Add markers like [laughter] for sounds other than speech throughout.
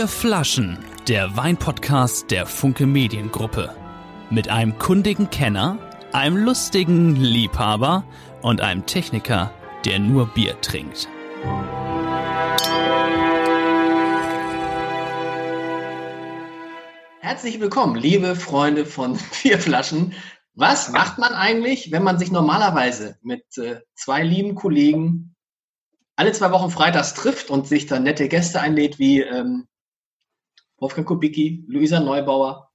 Vier Flaschen, der Weinpodcast der Funke Mediengruppe. Mit einem kundigen Kenner, einem lustigen Liebhaber und einem Techniker, der nur Bier trinkt. Herzlich willkommen, liebe Freunde von [laughs] Vier Flaschen. Was macht man eigentlich, wenn man sich normalerweise mit äh, zwei lieben Kollegen alle zwei Wochen freitags trifft und sich dann nette Gäste einlädt wie ähm, Wolfgang Kubicki, Luisa Neubauer,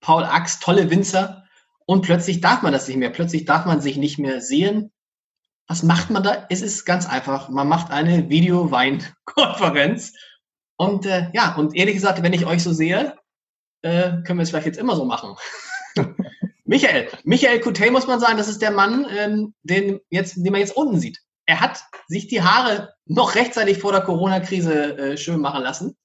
Paul Ax, tolle Winzer und plötzlich darf man das nicht mehr. Plötzlich darf man sich nicht mehr sehen. Was macht man da? Es ist ganz einfach. Man macht eine Video-Wein-Konferenz. Und äh, ja, und ehrlich gesagt, wenn ich euch so sehe, äh, können wir es vielleicht jetzt immer so machen. [laughs] Michael, Michael Coutet muss man sagen, das ist der Mann, ähm, den, jetzt, den man jetzt unten sieht er hat sich die Haare noch rechtzeitig vor der Corona-Krise äh, schön machen lassen.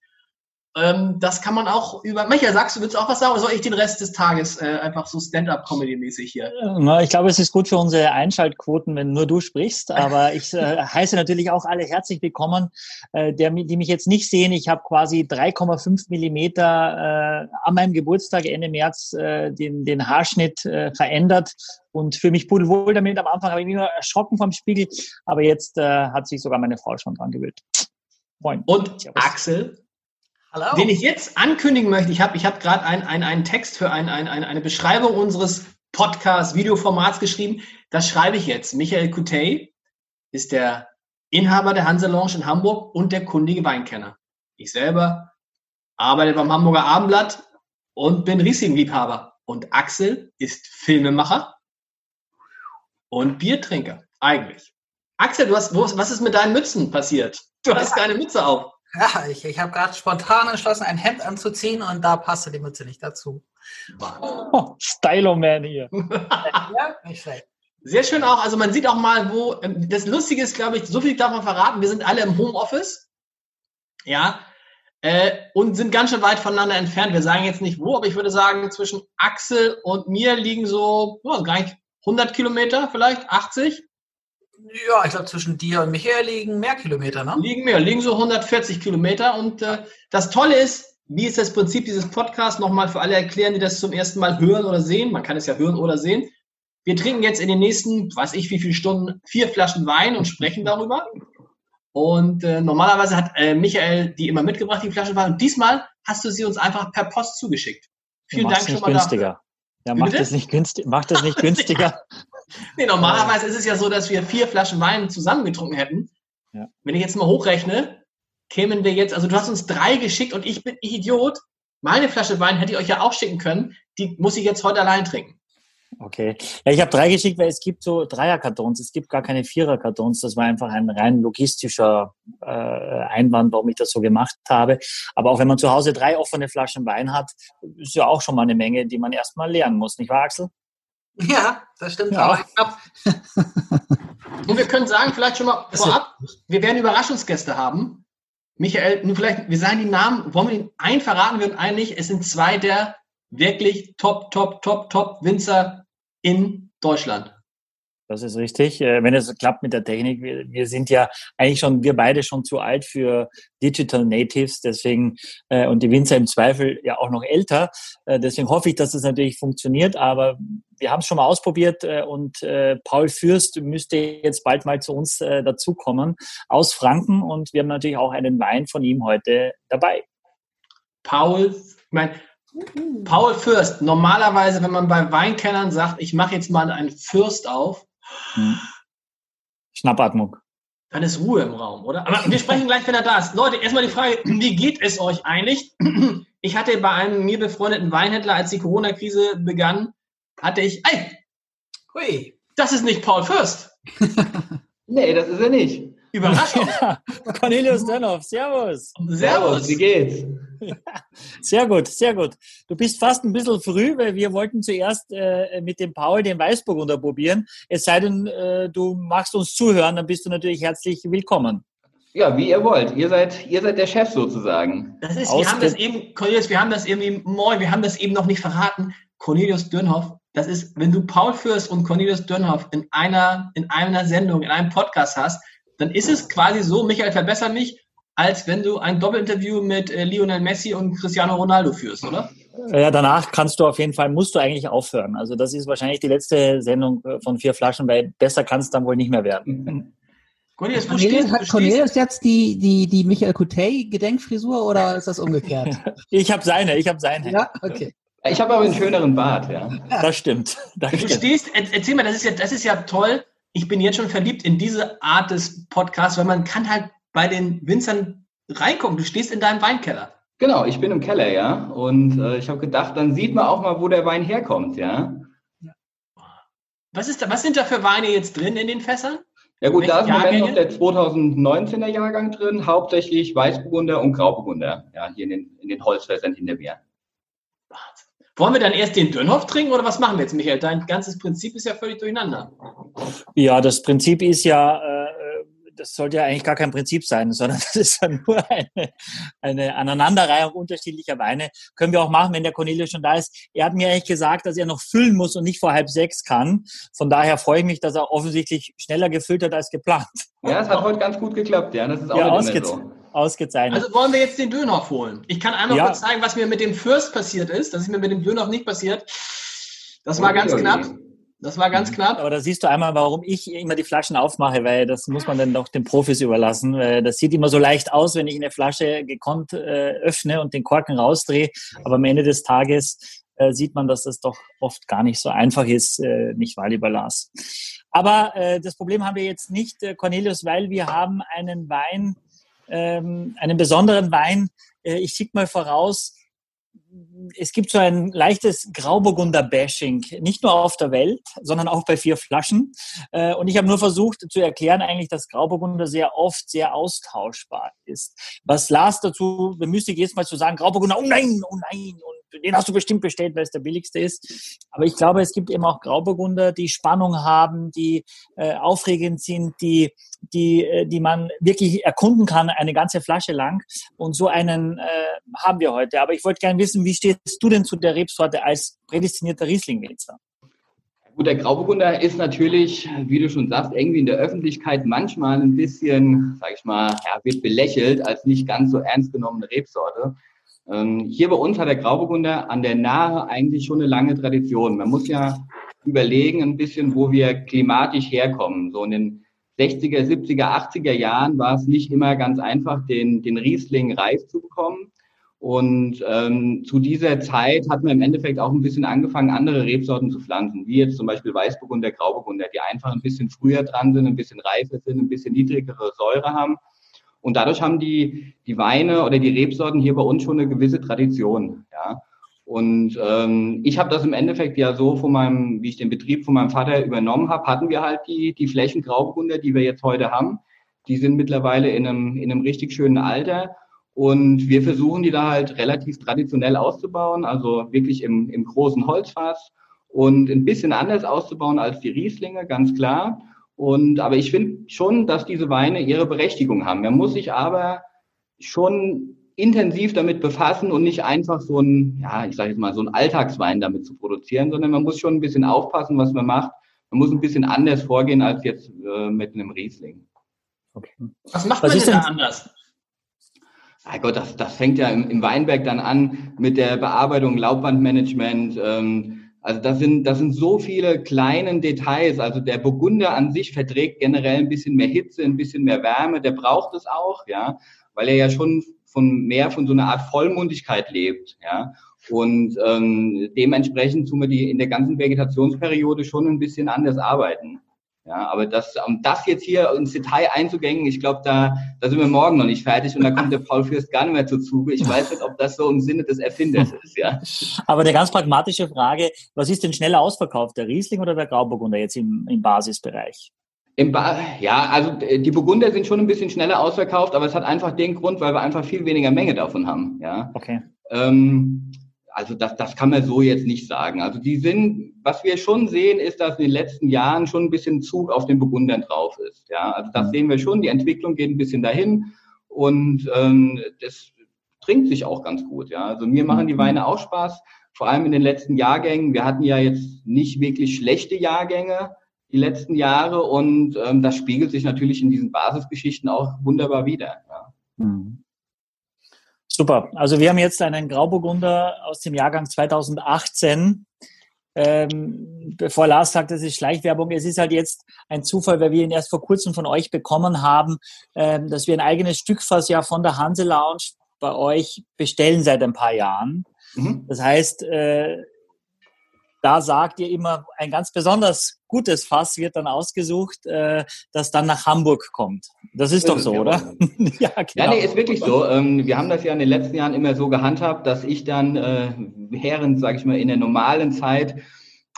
Ähm, das kann man auch über. Michael, sagst du, willst du auch was sagen oder soll ich den Rest des Tages äh, einfach so Stand-up-Comedy-mäßig hier? Na, ich glaube, es ist gut für unsere Einschaltquoten, wenn nur du sprichst. Aber [laughs] ich äh, heiße natürlich auch alle herzlich willkommen, äh, der, die mich jetzt nicht sehen. Ich habe quasi 3,5 Millimeter äh, an meinem Geburtstag Ende März äh, den, den Haarschnitt äh, verändert und für mich pudelwohl damit. Am Anfang habe ich mich immer erschrocken vom Spiegel, aber jetzt äh, hat sich sogar meine Frau schon dran gewöhnt. Moin. Und Servus. Axel, Hallo. Den ich jetzt ankündigen möchte, ich habe ich hab gerade ein, ein, einen Text für ein, ein, eine Beschreibung unseres Podcast-Videoformats geschrieben. Das schreibe ich jetzt. Michael Coutet ist der Inhaber der Hanse Lounge in Hamburg und der kundige Weinkenner. Ich selber arbeite beim Hamburger Abendblatt und bin Riesling-Liebhaber. Und Axel ist Filmemacher und Biertrinker, eigentlich. Axel, du hast, was ist mit deinen Mützen passiert? Du hast [laughs] keine Mütze auf. Ja, ich, ich habe gerade spontan entschlossen, ein Hemd anzuziehen und da passte die Mütze nicht dazu. Oh, Stylo-Man hier. [laughs] ja, nicht schlecht. Sehr schön auch. Also man sieht auch mal, wo, ähm, das Lustige ist, glaube ich, so viel darf man verraten, wir sind alle im Homeoffice. Ja. Äh, und sind ganz schön weit voneinander entfernt. Wir sagen jetzt nicht wo, aber ich würde sagen, zwischen Axel und mir liegen so, oh, gar nicht 100 Kilometer, vielleicht 80. Ja, ich glaube, zwischen dir und Michael liegen mehr Kilometer, ne? Liegen mehr, liegen so 140 Kilometer. Und äh, das Tolle ist, wie ist das Prinzip dieses Podcasts? Nochmal für alle erklären, die das zum ersten Mal hören oder sehen. Man kann es ja hören oder sehen. Wir trinken jetzt in den nächsten, weiß ich wie viele Stunden, vier Flaschen Wein und sprechen darüber. Und äh, normalerweise hat äh, Michael die immer mitgebracht, die Flasche Wein. Und diesmal hast du sie uns einfach per Post zugeschickt. Vielen Dank schon mal günstiger. dafür. Ja, macht das nicht, günstig, macht das nicht [laughs] günstiger. Nee, normalerweise ist es ja so, dass wir vier Flaschen Wein zusammengetrunken hätten. Ja. Wenn ich jetzt mal hochrechne, kämen wir jetzt, also du hast uns drei geschickt und ich bin ich Idiot. Meine Flasche Wein hätte ich euch ja auch schicken können. Die muss ich jetzt heute allein trinken. Okay. Ja, ich habe drei geschickt, weil es gibt so Dreierkartons, es gibt gar keine Viererkartons. Das war einfach ein rein logistischer äh, Einwand, warum ich das so gemacht habe. Aber auch wenn man zu Hause drei offene Flaschen Wein hat, ist ja auch schon mal eine Menge, die man erstmal lernen muss, nicht wahr, Axel? Ja, das stimmt ja. auch. [laughs] Und wir können sagen, vielleicht schon mal vorab, wir werden Überraschungsgäste haben. Michael, nun vielleicht, wir sagen die Namen, wollen wir den einen verraten wir und einen nicht? Es sind zwei der wirklich top, top, top, top Winzer in Deutschland. Das ist richtig. Äh, wenn es klappt mit der Technik, wir, wir, sind ja eigentlich schon, wir beide schon zu alt für Digital Natives, deswegen, äh, und die Winzer im Zweifel ja auch noch älter. Äh, deswegen hoffe ich, dass das natürlich funktioniert, aber wir haben es schon mal ausprobiert und Paul Fürst müsste jetzt bald mal zu uns dazukommen aus Franken und wir haben natürlich auch einen Wein von ihm heute dabei. Paul, ich meine, Paul Fürst, normalerweise, wenn man bei Weinkennern sagt, ich mache jetzt mal einen Fürst auf, hm. Schnappatmung. Dann ist Ruhe im Raum, oder? Aber wir sprechen gleich, wenn er da ist. Leute, erstmal die Frage, [clears throat] wie geht es euch eigentlich? [clears throat] Ich hatte bei einem mir befreundeten Weinhändler, als die Corona-Krise begann, hatte ich, ey, hui, das ist nicht Paul Fürst. [laughs] nee, das ist er nicht. Überraschung. Cornelius Dönhoff, Servus. Servus, wie geht's? [laughs] sehr gut, sehr gut. Du bist fast ein bisschen früh, weil wir wollten zuerst äh, mit dem Paul den Weißburgunder probieren. Es sei denn, äh, du magst uns zuhören, dann bist du natürlich herzlich willkommen. Ja, wie ihr wollt. Ihr seid, ihr seid der Chef sozusagen. Das ist, wir haben das eben, Cornelius, wir haben das irgendwie, moin, wir haben das eben noch nicht verraten. Cornelius Dönhoff, das ist, wenn du Paul Fürst und Cornelius Dönhoff in einer, in einer Sendung, in einem Podcast hast, dann ist es quasi so, Michael, verbessere mich, als wenn du ein Doppelinterview mit äh, Lionel Messi und Cristiano Ronaldo führst, oder? Ja, danach kannst du auf jeden Fall, musst du eigentlich aufhören. Also das ist wahrscheinlich die letzte Sendung äh, von vier Flaschen, weil besser kann es dann wohl nicht mehr werden. Cornelius, Cornelius, hat Cornelius jetzt die, die, die Michael Coutet Gedenkfrisur oder ist das umgekehrt? [laughs] ich habe seine, ich habe seine. Ja, okay. Ich habe aber einen schöneren Bart, ja. Das stimmt. [laughs] Das du stimmt. stehst, erzähl mal, das ist ja, das ist ja toll. Ich bin jetzt schon verliebt in diese Art des Podcasts, weil man kann halt bei den Winzern reingucken. Du stehst in deinem Weinkeller. Genau, ich bin im Keller, ja. Und äh, ich habe gedacht, dann sieht man auch mal, wo der Wein herkommt, ja. Was, ist da, was sind da für Weine jetzt drin in den Fässern? Ja gut, da ist im Moment noch der 2019er Jahrgang drin, hauptsächlich Weißburgunder und Grauburgunder, ja, hier in den, in den Holzfässern hinter mir. Wollen wir dann erst den Dönhoff trinken oder was machen wir jetzt, Michael? Dein ganzes Prinzip ist ja völlig durcheinander. Ja, das Prinzip ist ja, äh, das sollte ja eigentlich gar kein Prinzip sein, sondern [laughs] das ist ja nur eine, eine Aneinanderreihung unterschiedlicher Weine. Können wir auch machen, wenn der Cornelius schon da ist. Er hat mir eigentlich gesagt, dass er noch füllen muss und nicht vor halb sechs kann. Von daher freue ich mich, dass er offensichtlich schneller gefüllt hat als geplant. Ja, es hat heute ganz gut geklappt, ja. Das ist auch Ja, nicht immer ausgez so. Ausgezeichnet. Also wollen wir jetzt den Dönhoff holen. Ich kann einmal Ja. kurz zeigen, was mir mit dem Fürst passiert ist. Das ist mir mit dem Dönhoff nicht passiert. Das war ganz knapp. Das war ganz knapp. Aber da siehst du einmal, warum ich immer die Flaschen aufmache, weil das muss man dann doch den Profis überlassen. Das sieht immer so leicht aus, wenn ich eine Flasche gekonnt äh, öffne und den Korken rausdrehe. Aber am Ende des Tages äh, sieht man, dass das doch oft gar nicht so einfach ist, äh, nicht wahr, lieber Lars? Aber das Problem haben wir jetzt nicht, Cornelius, weil wir haben einen Wein, ähm, einen besonderen Wein. Äh, ich schicke mal voraus, es gibt so ein leichtes Grauburgunder-Bashing, nicht nur auf der Welt, sondern auch bei vier Flaschen. Äh, Und ich habe nur versucht zu erklären eigentlich, dass Grauburgunder sehr oft sehr austauschbar ist. Was Lars dazu bemüßigt, jetzt mal zu sagen, Grauburgunder, oh nein, oh nein, und den hast du bestimmt bestellt, weil es der billigste ist. Aber ich glaube, es gibt eben auch Grauburgunder, die Spannung haben, die äh, aufregend sind, die, die, äh, die man wirklich erkunden kann, eine ganze Flasche lang. Und so einen äh, haben wir heute. Aber ich wollte gerne wissen, wie stehst du denn zu der Rebsorte als prädestinierter Riesling-Winzer? Gut, der Grauburgunder ist natürlich, wie du schon sagst, irgendwie in der Öffentlichkeit manchmal ein bisschen, sag ich mal, ja, wird belächelt als nicht ganz so ernst genommene Rebsorte. Ähm, hier bei uns hat der Grauburgunder an der Nahe eigentlich schon eine lange Tradition. Man muss ja überlegen ein bisschen, wo wir klimatisch herkommen. So in den 60er, 70er, 80er Jahren war es nicht immer ganz einfach, den, den Riesling reif zu bekommen. Und ähm, zu dieser Zeit hat man im Endeffekt auch ein bisschen angefangen, andere Rebsorten zu pflanzen, wie jetzt zum Beispiel Weißburgunder, Grauburgunder, die einfach ein bisschen früher dran sind, ein bisschen reifer sind, ein bisschen niedrigere Säure haben. Und dadurch haben die, die Weine oder die Rebsorten hier bei uns schon eine gewisse Tradition. Ja. Und ähm, ich habe das im Endeffekt ja so von meinem, wie ich den Betrieb von meinem Vater übernommen habe, hatten wir halt die, die Flächen Grauburgunder, die wir jetzt heute haben. Die sind mittlerweile in einem, in einem richtig schönen Alter. Und wir versuchen die da halt relativ traditionell auszubauen, also wirklich im, im großen Holzfass und ein bisschen anders auszubauen als die Rieslinge, ganz klar. Und, aber ich finde schon, dass diese Weine ihre Berechtigung haben. Man muss sich aber schon intensiv damit befassen und nicht einfach so ein, ja, ich sage jetzt mal, so ein Alltagswein damit zu produzieren, sondern man muss schon ein bisschen aufpassen, was man macht. Man muss ein bisschen anders vorgehen als jetzt äh, mit einem Riesling. Okay. Was macht Was man ist denn da denn- anders? Ah Gott, das, das fängt ja im, im Weinberg dann an mit der Bearbeitung, Laubbandmanagement. Ähm, also das sind, das sind so viele kleinen Details. Also der Burgunder an sich verträgt generell ein bisschen mehr Hitze, ein bisschen mehr Wärme. Der braucht es auch, ja, weil er ja schon von mehr von so einer Art Vollmundigkeit lebt, ja. Und ähm, dementsprechend tun wir die in der ganzen Vegetationsperiode schon ein bisschen anders arbeiten. Ja, aber das, um das jetzt hier ins Detail einzugängen, ich glaube, da, da sind wir morgen noch nicht fertig und da kommt der Paul Fürst gar nicht mehr zu Zuge. Ich weiß nicht, ob das so im Sinne des Erfinders ist, ja. [laughs] Aber eine ganz pragmatische Frage, was ist denn schneller ausverkauft, der Riesling oder der Grauburgunder jetzt im, im Basisbereich? Im ba ja, also äh, die Burgunder sind schon ein bisschen schneller ausverkauft, aber es hat einfach den Grund, weil wir einfach viel weniger Menge davon haben, ja. Okay. Ähm, also das, das kann man so jetzt nicht sagen. Also die sind, was wir schon sehen, ist, dass in den letzten Jahren schon ein bisschen Zug auf den Burgundern drauf ist. Ja, also das sehen wir schon. Die Entwicklung geht ein bisschen dahin und ähm, das trinkt sich auch ganz gut. Ja, also mir machen die Weine auch Spaß. Vor allem in den letzten Jahrgängen. Wir hatten ja jetzt nicht wirklich schlechte Jahrgänge die letzten Jahre und ähm, das spiegelt sich natürlich in diesen Basisgeschichten auch wunderbar wieder. Ja. Mhm. Super. Also wir haben jetzt einen Grauburgunder aus dem Jahrgang 2018. Ähm, bevor Lars sagt, das ist Schleichwerbung, es ist halt jetzt ein Zufall, weil wir ihn erst vor kurzem von euch bekommen haben, ähm, dass wir ein eigenes Stückfass ja von der Hanse Lounge bei euch bestellen seit ein paar Jahren. Mhm. Das heißt, äh, da sagt ihr immer, ein ganz besonders gutes Fass wird dann ausgesucht, äh, das dann nach Hamburg kommt. Das ist doch so, oder? [laughs] ja, genau. Ja, nee, ist wirklich so. Ähm, wir haben das ja in den letzten Jahren immer so gehandhabt, dass ich dann äh, während, sage ich mal, in der normalen Zeit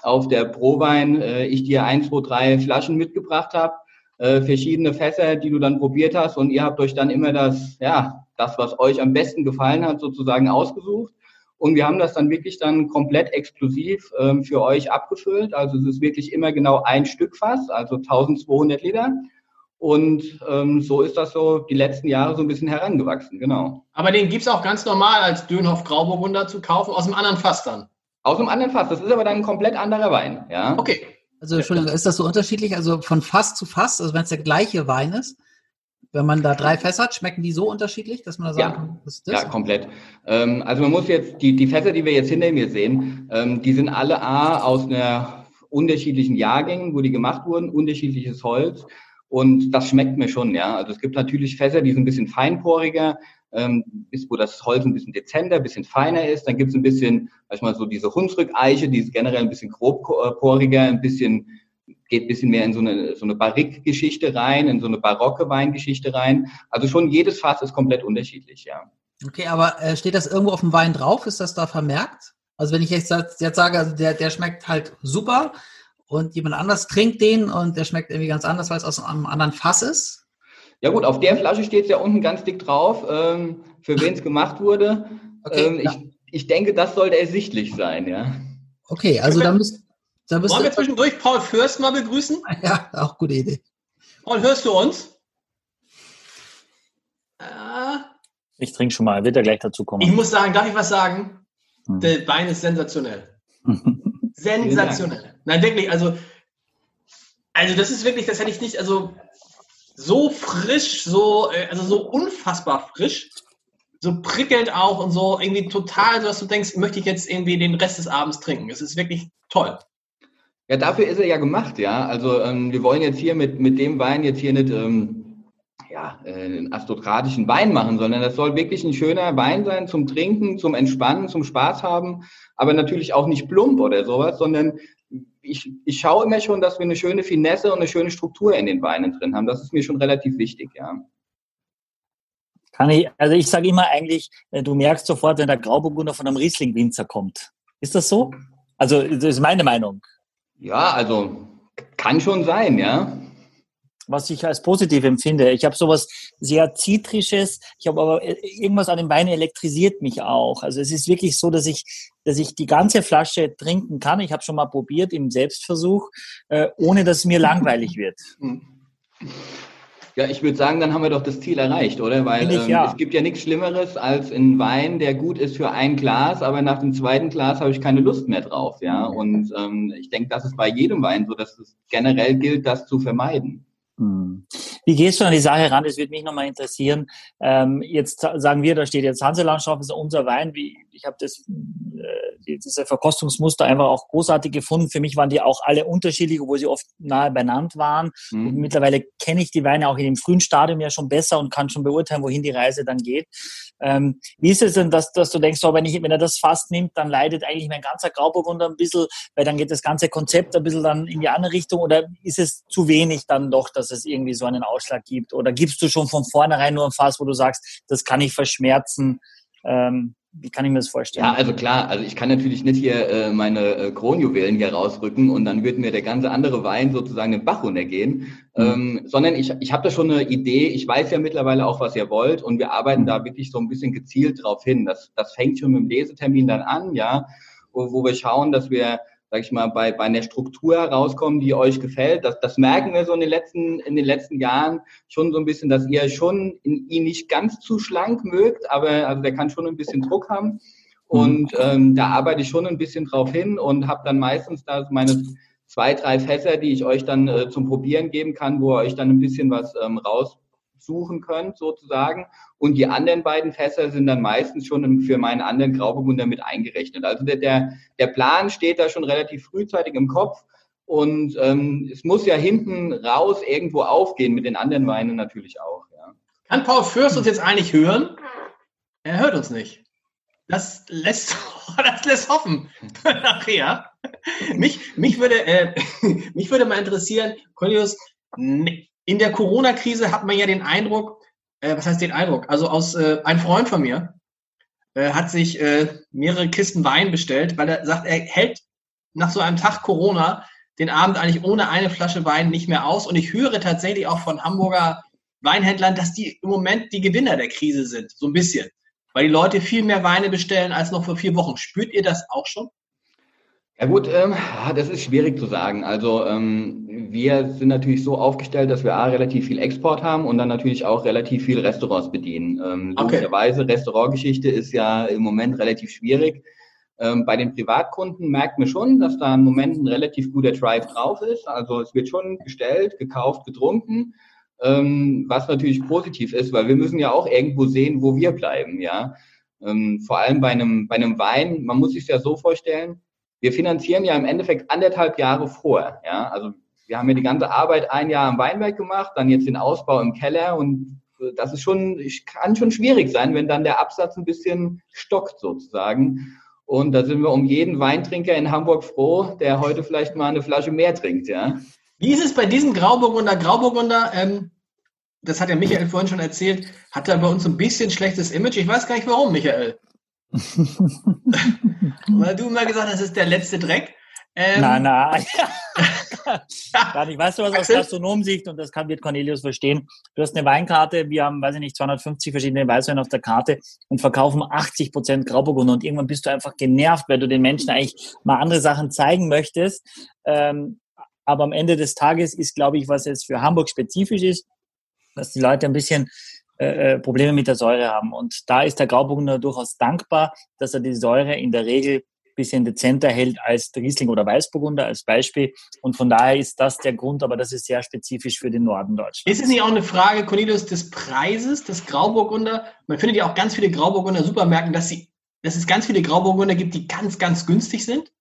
auf der Prowein äh, ich dir ein, zwei, drei Flaschen mitgebracht habe, äh, verschiedene Fässer, die du dann probiert hast und ihr habt euch dann immer das, ja, das, was euch am besten gefallen hat, sozusagen ausgesucht. Und wir haben das dann wirklich dann komplett exklusiv ähm, für euch abgefüllt. Also es ist wirklich immer genau ein Stück Fass, also 1200 Liter. Und ähm, so ist das so die letzten Jahre so ein bisschen herangewachsen, genau. Aber den gibt es auch ganz normal als Dönhoff Grauburgunder zu kaufen, aus einem anderen Fass dann? Aus einem anderen Fass. Das ist aber dann ein komplett anderer Wein, ja. Okay. Also Entschuldigung, ist das so unterschiedlich? Also von Fass zu Fass, also wenn es der gleiche Wein ist, wenn man da drei Fässer hat, schmecken die so unterschiedlich, dass man da sagen ja, kann, was ist das? Ja, komplett. Ähm, also man muss jetzt, die, die Fässer, die wir jetzt hinter mir sehen, ähm, die sind alle A aus einer unterschiedlichen Jahrgängen, wo die gemacht wurden, unterschiedliches Holz. Und das schmeckt mir schon, ja. Also es gibt natürlich Fässer, die sind ein bisschen feinporiger, ähm, ist, wo das Holz ein bisschen dezenter, ein bisschen feiner ist. Dann gibt es ein bisschen, sag ich mal, so diese Hunsrück-Eiche, die ist generell ein bisschen grobporiger, ein bisschen geht ein bisschen mehr in so eine, so eine Barrique-Geschichte rein, in so eine barocke Weingeschichte rein. Also schon jedes Fass ist komplett unterschiedlich, ja. Okay, aber äh, steht das irgendwo auf dem Wein drauf? Ist das da vermerkt? Also wenn ich jetzt, jetzt sage, also der, der schmeckt halt super und jemand anders trinkt den und der schmeckt irgendwie ganz anders, weil es aus einem anderen Fass ist? Ja gut, auf der Flasche steht es ja unten ganz dick drauf, ähm, für wen es gemacht wurde. Okay, ähm, ich, ich denke, das sollte ersichtlich sein, ja. Okay, also da müsst, da Wollen wir zwischendurch Paul Fürst mal begrüßen? [laughs] Ja, auch gute Idee. Paul, hörst du uns? Äh, ich trinke schon mal, wird er gleich dazu kommen. Ich muss sagen, darf ich was sagen? Hm. Der Wein ist sensationell. [laughs] sensationell. Nein, wirklich, also, also das ist wirklich, das hätte ich nicht, also so frisch, so, äh, also so unfassbar frisch, so prickelnd auch und so irgendwie total, so dass du denkst, möchte ich jetzt irgendwie den Rest des Abends trinken. Es ist wirklich toll. Ja, dafür ist er ja gemacht, ja. Also ähm, wir wollen jetzt hier mit, mit dem Wein jetzt hier nicht ähm, ja, äh, einen aristokratischen Wein machen, sondern das soll wirklich ein schöner Wein sein zum Trinken, zum Entspannen, zum Spaß haben, aber natürlich auch nicht plump oder sowas, sondern ich, ich schaue immer schon, dass wir eine schöne Finesse und eine schöne Struktur in den Weinen drin haben. Das ist mir schon relativ wichtig, ja. Kann ich, also ich sage immer eigentlich, äh, du merkst sofort, wenn der Grauburgunder von einem Riesling-Winzer kommt. Ist das so? Also, das ist meine Meinung. Ja, also kann schon sein, ja. Was ich als positiv empfinde. Ich habe sowas sehr Zitrisches, ich habe aber äh, irgendwas an dem Wein elektrisiert mich auch. Also es ist wirklich so, dass ich, dass ich die ganze Flasche trinken kann. Ich habe schon mal probiert im Selbstversuch, äh, ohne dass es mir langweilig wird. Ja, ich würde sagen, dann haben wir doch das Ziel erreicht, oder? Weil ich, ähm, ja. es gibt ja nichts Schlimmeres als ein Wein, der gut ist für ein Glas, aber nach dem zweiten Glas habe ich keine Lust mehr drauf, ja. Und ähm, ich denke, das ist bei jedem Wein so, dass es generell gilt, das zu vermeiden. Hm. Wie gehst du an die Sache ran? Das würde mich nochmal interessieren. Ähm, jetzt sagen wir, da steht jetzt Hanselandschaft, ist unser Wein. Wie, ich habe das, äh, diese Verkostungsmuster einfach auch großartig gefunden. Für mich waren die auch alle unterschiedlich, obwohl sie oft nahe benannt waren. Mhm. Und mittlerweile kenne ich die Weine auch in dem frühen Stadium ja schon besser und kann schon beurteilen, wohin die Reise dann geht. Ähm, wie ist es denn, dass, dass du denkst, so, wenn, ich, wenn er das fast nimmt, dann leidet eigentlich mein ganzer Grauburgunder ein bisschen, weil dann geht das ganze Konzept ein bisschen dann in die andere Richtung oder ist es zu wenig dann doch, dass es irgendwie so einen Ausschlag gibt? Oder gibst du schon von vornherein nur ein Fass, wo du sagst, das kann ich verschmerzen? Ähm, wie kann ich mir das vorstellen? Ja, also klar, also ich kann natürlich nicht hier äh, meine äh, Kronjuwelen hier rausrücken und dann wird mir der ganze andere Wein sozusagen den Bach runtergehen, mhm. ähm, sondern ich, ich habe da schon eine Idee, ich weiß ja mittlerweile auch, was ihr wollt und wir arbeiten mhm. da wirklich so ein bisschen gezielt drauf hin. Das, das fängt schon mit dem Lesetermin dann an, ja, wo, wo wir schauen, dass wir sag ich mal, bei, bei einer Struktur herauskommen, die euch gefällt. Das, das merken wir so in den letzten, in den letzten Jahren schon so ein bisschen, dass ihr schon in, ihn nicht ganz zu schlank mögt, aber also der kann schon ein bisschen Druck haben. Mhm. Und ähm, da arbeite ich schon ein bisschen drauf hin und habe dann meistens da meine zwei, drei Fässer, die ich euch dann äh, zum Probieren geben kann, wo ihr euch dann ein bisschen was ähm, raus suchen könnt, sozusagen. Und die anderen beiden Fässer sind dann meistens schon für meinen anderen Grauburgunder mit eingerechnet. Also der, der, der Plan steht da schon relativ frühzeitig im Kopf. Und ähm, es muss ja hinten raus irgendwo aufgehen, mit den anderen Weinen natürlich auch. Ja. Kann Paul Fürst uns jetzt eigentlich hören? Er hört uns nicht. Das lässt, [laughs] das lässt hoffen [laughs] nachher. Mich, mich, würde, äh, [laughs] mich würde mal interessieren, Cornelius, in der Corona-Krise hat man ja den Eindruck, äh, was heißt den Eindruck? Also aus äh, ein Freund von mir äh, hat sich äh, mehrere Kisten Wein bestellt, weil er sagt, er hält nach so einem Tag Corona den Abend eigentlich ohne eine Flasche Wein nicht mehr aus. Und ich höre tatsächlich auch von Hamburger Weinhändlern, dass die im Moment die Gewinner der Krise sind, so ein bisschen. Weil die Leute viel mehr Weine bestellen als noch vor vier Wochen. Spürt ihr das auch schon? Ja gut, ähm, das ist schwierig zu sagen. Also ähm, wir sind natürlich so aufgestellt, dass wir A, relativ viel Export haben und dann natürlich auch relativ viel Restaurants bedienen. Ähm, okay. Logischerweise, Restaurantgeschichte ist ja im Moment relativ schwierig. Ähm, bei den Privatkunden merkt man schon, dass da im Moment ein relativ guter Drive drauf ist. Also es wird schon bestellt, gekauft, getrunken, ähm, was natürlich positiv ist, weil wir müssen ja auch irgendwo sehen, wo wir bleiben. Ja, ähm, vor allem bei einem bei einem Wein. Man muss sich ja so vorstellen wir finanzieren ja im Endeffekt anderthalb Jahre vor. Ja? Also wir haben ja die ganze Arbeit ein Jahr im Weinberg gemacht, dann jetzt den Ausbau im Keller und das ist schon, kann schon schwierig sein, wenn dann der Absatz ein bisschen stockt sozusagen. Und da sind wir um jeden Weintrinker in Hamburg froh, der heute vielleicht mal eine Flasche mehr trinkt, ja. Wie ist es bei diesem Grauburgunder? Grauburgunder, ähm, das hat ja Michael vorhin schon erzählt, hat er bei uns ein bisschen schlechtes Image. Ich weiß gar nicht warum, Michael. [laughs] Weil du immer gesagt hast, das ist der letzte Dreck. Ähm, [laughs] nein, nein. Gar nicht. Weißt du was aus Gastronomsicht, und das kann wird Cornelius verstehen, du hast eine Weinkarte, wir haben, weiß ich nicht, 250 verschiedene Weißweine auf der Karte und verkaufen 80 Prozent Grauburgunder und irgendwann bist du einfach genervt, weil du den Menschen eigentlich mal andere Sachen zeigen möchtest. Ähm, aber am Ende des Tages ist, glaube ich, was jetzt für Hamburg spezifisch ist, dass die Leute ein bisschen äh, äh, Probleme mit der Säure haben. Und da ist der Grauburgunder durchaus dankbar, dass er die Säure in der Regel bisschen dezenter hält als der Riesling oder Weißburgunder als Beispiel. Und von daher ist das der Grund, aber das ist sehr spezifisch für den Norden Deutschlands. Ist es nicht auch eine Frage, Cornelius, des Preises des Grauburgunder? Man findet ja auch ganz viele Grauburgunder Supermärkten, dass, sie, dass es ganz viele Grauburgunder gibt, die ganz, ganz günstig sind.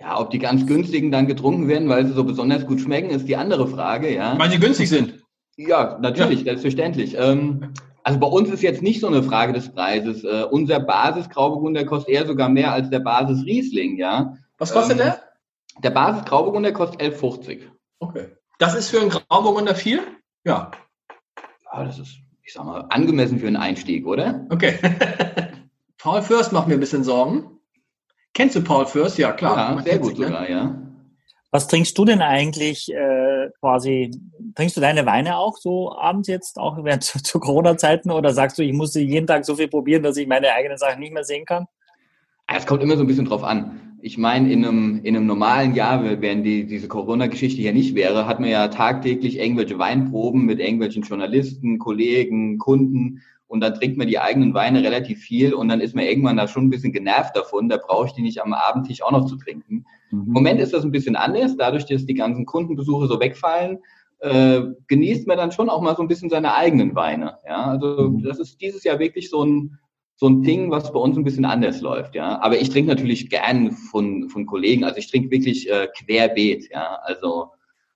Ja, ob die ganz günstigen dann getrunken werden, weil sie so besonders gut schmecken, ist die andere Frage, ja. Weil sie günstig sind. Ja, natürlich, ja. selbstverständlich. Ähm, also bei uns ist jetzt nicht so eine Frage des Preises. Äh, unser Basis-Grauburgunder kostet eher sogar mehr als der Basis-Riesling, ja. Was kostet ähm, der? Der Basis-Grauburgunder kostet 11,50. Okay. Das ist für einen Grauburgunder viel? Ja. Ja, das ist, ich sag mal, angemessen für einen Einstieg, oder? Okay. [laughs] Paul Fürst macht mir ein bisschen Sorgen. Kennst du Paul Fürst? Ja, klar. Ja, sehr gut sich, ne? sogar, ne? ja. Was trinkst du denn eigentlich äh, quasi? Trinkst du deine Weine auch so abends jetzt, auch während [laughs] zu, zu Corona-Zeiten? Oder sagst du, ich muss jeden Tag so viel probieren, dass ich meine eigenen Sachen nicht mehr sehen kann? Es kommt immer so ein bisschen drauf an. Ich meine, in einem, in einem normalen Jahr, wenn die, diese Corona-Geschichte hier nicht wäre, hat man ja tagtäglich irgendwelche Weinproben mit irgendwelchen Journalisten, Kollegen, Kunden und dann trinkt man die eigenen Weine relativ viel und dann ist man irgendwann da schon ein bisschen genervt davon, da brauche ich die nicht am Abendtisch auch noch zu trinken. Mhm. Im Moment ist das ein bisschen anders, dadurch, dass die ganzen Kundenbesuche so wegfallen, äh, genießt man dann schon auch mal so ein bisschen seine eigenen Weine. Ja, also mhm. das ist dieses Jahr wirklich so ein so ein Ding, was bei uns ein bisschen anders läuft, ja. Aber ich trinke natürlich gern von, von Kollegen. Also ich trinke wirklich äh, querbeet, ja. Also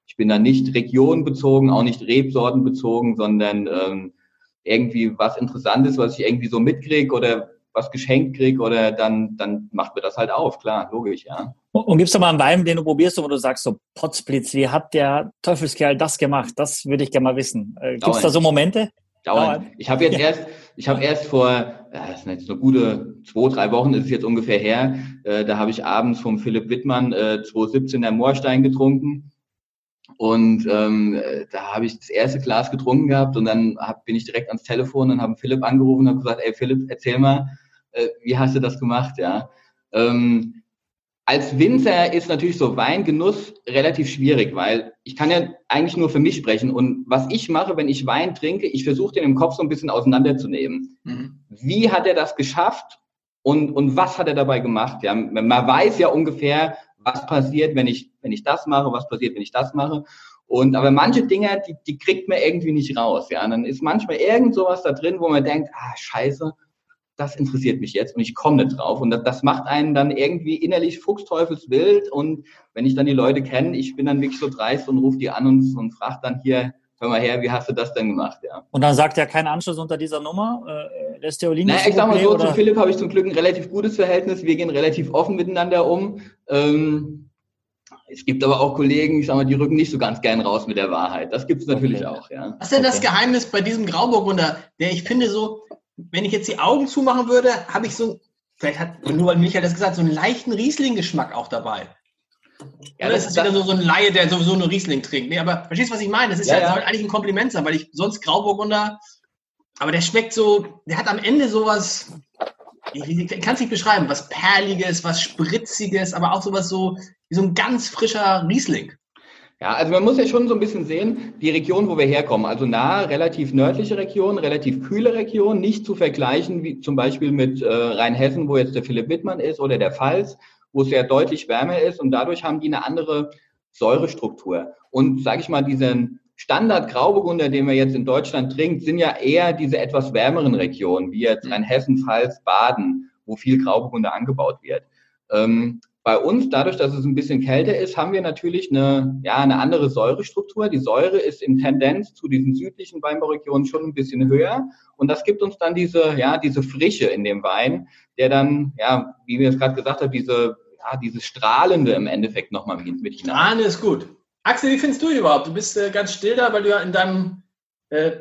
ich bin da nicht regionbezogen, auch nicht Rebsortenbezogen, sondern ähm, irgendwie was Interessantes, was ich irgendwie so mitkriege oder was geschenkt kriege oder dann, dann macht mir das halt auf, klar, logisch, ja. Und gibst du mal einen Wein, den du probierst, wo du sagst, so Potzblitz, wie hat der Teufelskerl das gemacht? Das würde ich gerne mal wissen. Äh, Gibt es da so Momente? Dauernd. Ich habe jetzt ja. erst, ich habe erst vor, ja, das sind jetzt eine gute zwei, drei Wochen, ist es jetzt ungefähr her, äh, da habe ich abends vom Philipp Wittmann äh, 2017 der Moorstein getrunken und ähm, da habe ich das erste Glas getrunken gehabt und dann hab, bin ich direkt ans Telefon und habe Philipp angerufen und habe gesagt, ey Philipp, erzähl mal, äh, wie hast du das gemacht, ja? Ähm, als Winzer ist natürlich so Weingenuss relativ schwierig, weil ich kann ja eigentlich nur für mich sprechen. Und was ich mache, wenn ich Wein trinke, ich versuche den im Kopf so ein bisschen auseinanderzunehmen. Mhm. Wie hat er das geschafft und, und was hat er dabei gemacht? Ja, man weiß ja ungefähr, was passiert, wenn ich, wenn ich das mache, was passiert, wenn ich das mache. Und aber manche Dinger, die, die kriegt man irgendwie nicht raus. Ja, und dann ist manchmal irgend sowas da drin, wo man denkt, ah Scheiße, das interessiert mich jetzt und ich komme nicht drauf. Und das, das macht einen dann irgendwie innerlich fuchsteufelswild. Und wenn ich dann die Leute kenne, ich bin dann wirklich so dreist und rufe die an und, und frage dann hier, hör mal her, wie hast du das denn gemacht? Ja. Und dann sagt er kein Anschluss unter dieser Nummer? Äh, lässt der Olin naja, ich sag mal so, oder? zu Philipp habe ich zum Glück ein relativ gutes Verhältnis. Wir gehen relativ offen miteinander um. Ähm, es gibt aber auch Kollegen, ich sag mal, die rücken nicht so ganz gern raus mit der Wahrheit. Das gibt es natürlich okay. auch, ja. Was ist denn das Geheimnis bei diesem Grauburgunder, der ich finde so, wenn ich jetzt die Augen zumachen würde, habe ich so, vielleicht hat nur Michael das gesagt, so einen leichten Riesling-Geschmack auch dabei. Ja, das, das ist wieder so, so ein Laie, der sowieso nur Riesling trinkt. Nee, aber verstehst du, was ich meine? Das ist ja, ja, ja. eigentlich ein Kompliment sein, weil ich sonst Grauburgunder, aber der schmeckt so, der hat am Ende sowas, ich, ich kann es nicht beschreiben, was Perliges, was Spritziges, aber auch sowas so, wie so ein ganz frischer Riesling. Ja, also man muss ja schon so ein bisschen sehen, die Region, wo wir herkommen, also nahe, relativ nördliche Region, relativ kühle Region, nicht zu vergleichen wie zum Beispiel mit äh, Rheinhessen, wo jetzt der Philipp Wittmann ist oder der Pfalz, wo es ja deutlich wärmer ist und dadurch haben die eine andere Säurestruktur. Und sage ich mal, diesen Standard Grauburgunder, den man jetzt in Deutschland trinkt, sind ja eher diese etwas wärmeren Regionen, wie jetzt Rheinhessen, Pfalz, Baden, wo viel Grauburgunder angebaut wird. Ähm, bei uns, dadurch, dass es ein bisschen kälter ist, haben wir natürlich eine, ja, eine andere Säurestruktur. Die Säure ist in Tendenz zu diesen südlichen Weinbauregionen schon ein bisschen höher. Und das gibt uns dann diese, ja, diese Frische in dem Wein, der dann, ja, wie wir es gerade gesagt haben, diese, ja, dieses Strahlende im Endeffekt nochmal mit, hinein. Strahlende ist gut. Axel, wie findest du überhaupt? Du bist äh, ganz still da, weil du ja in deinem äh,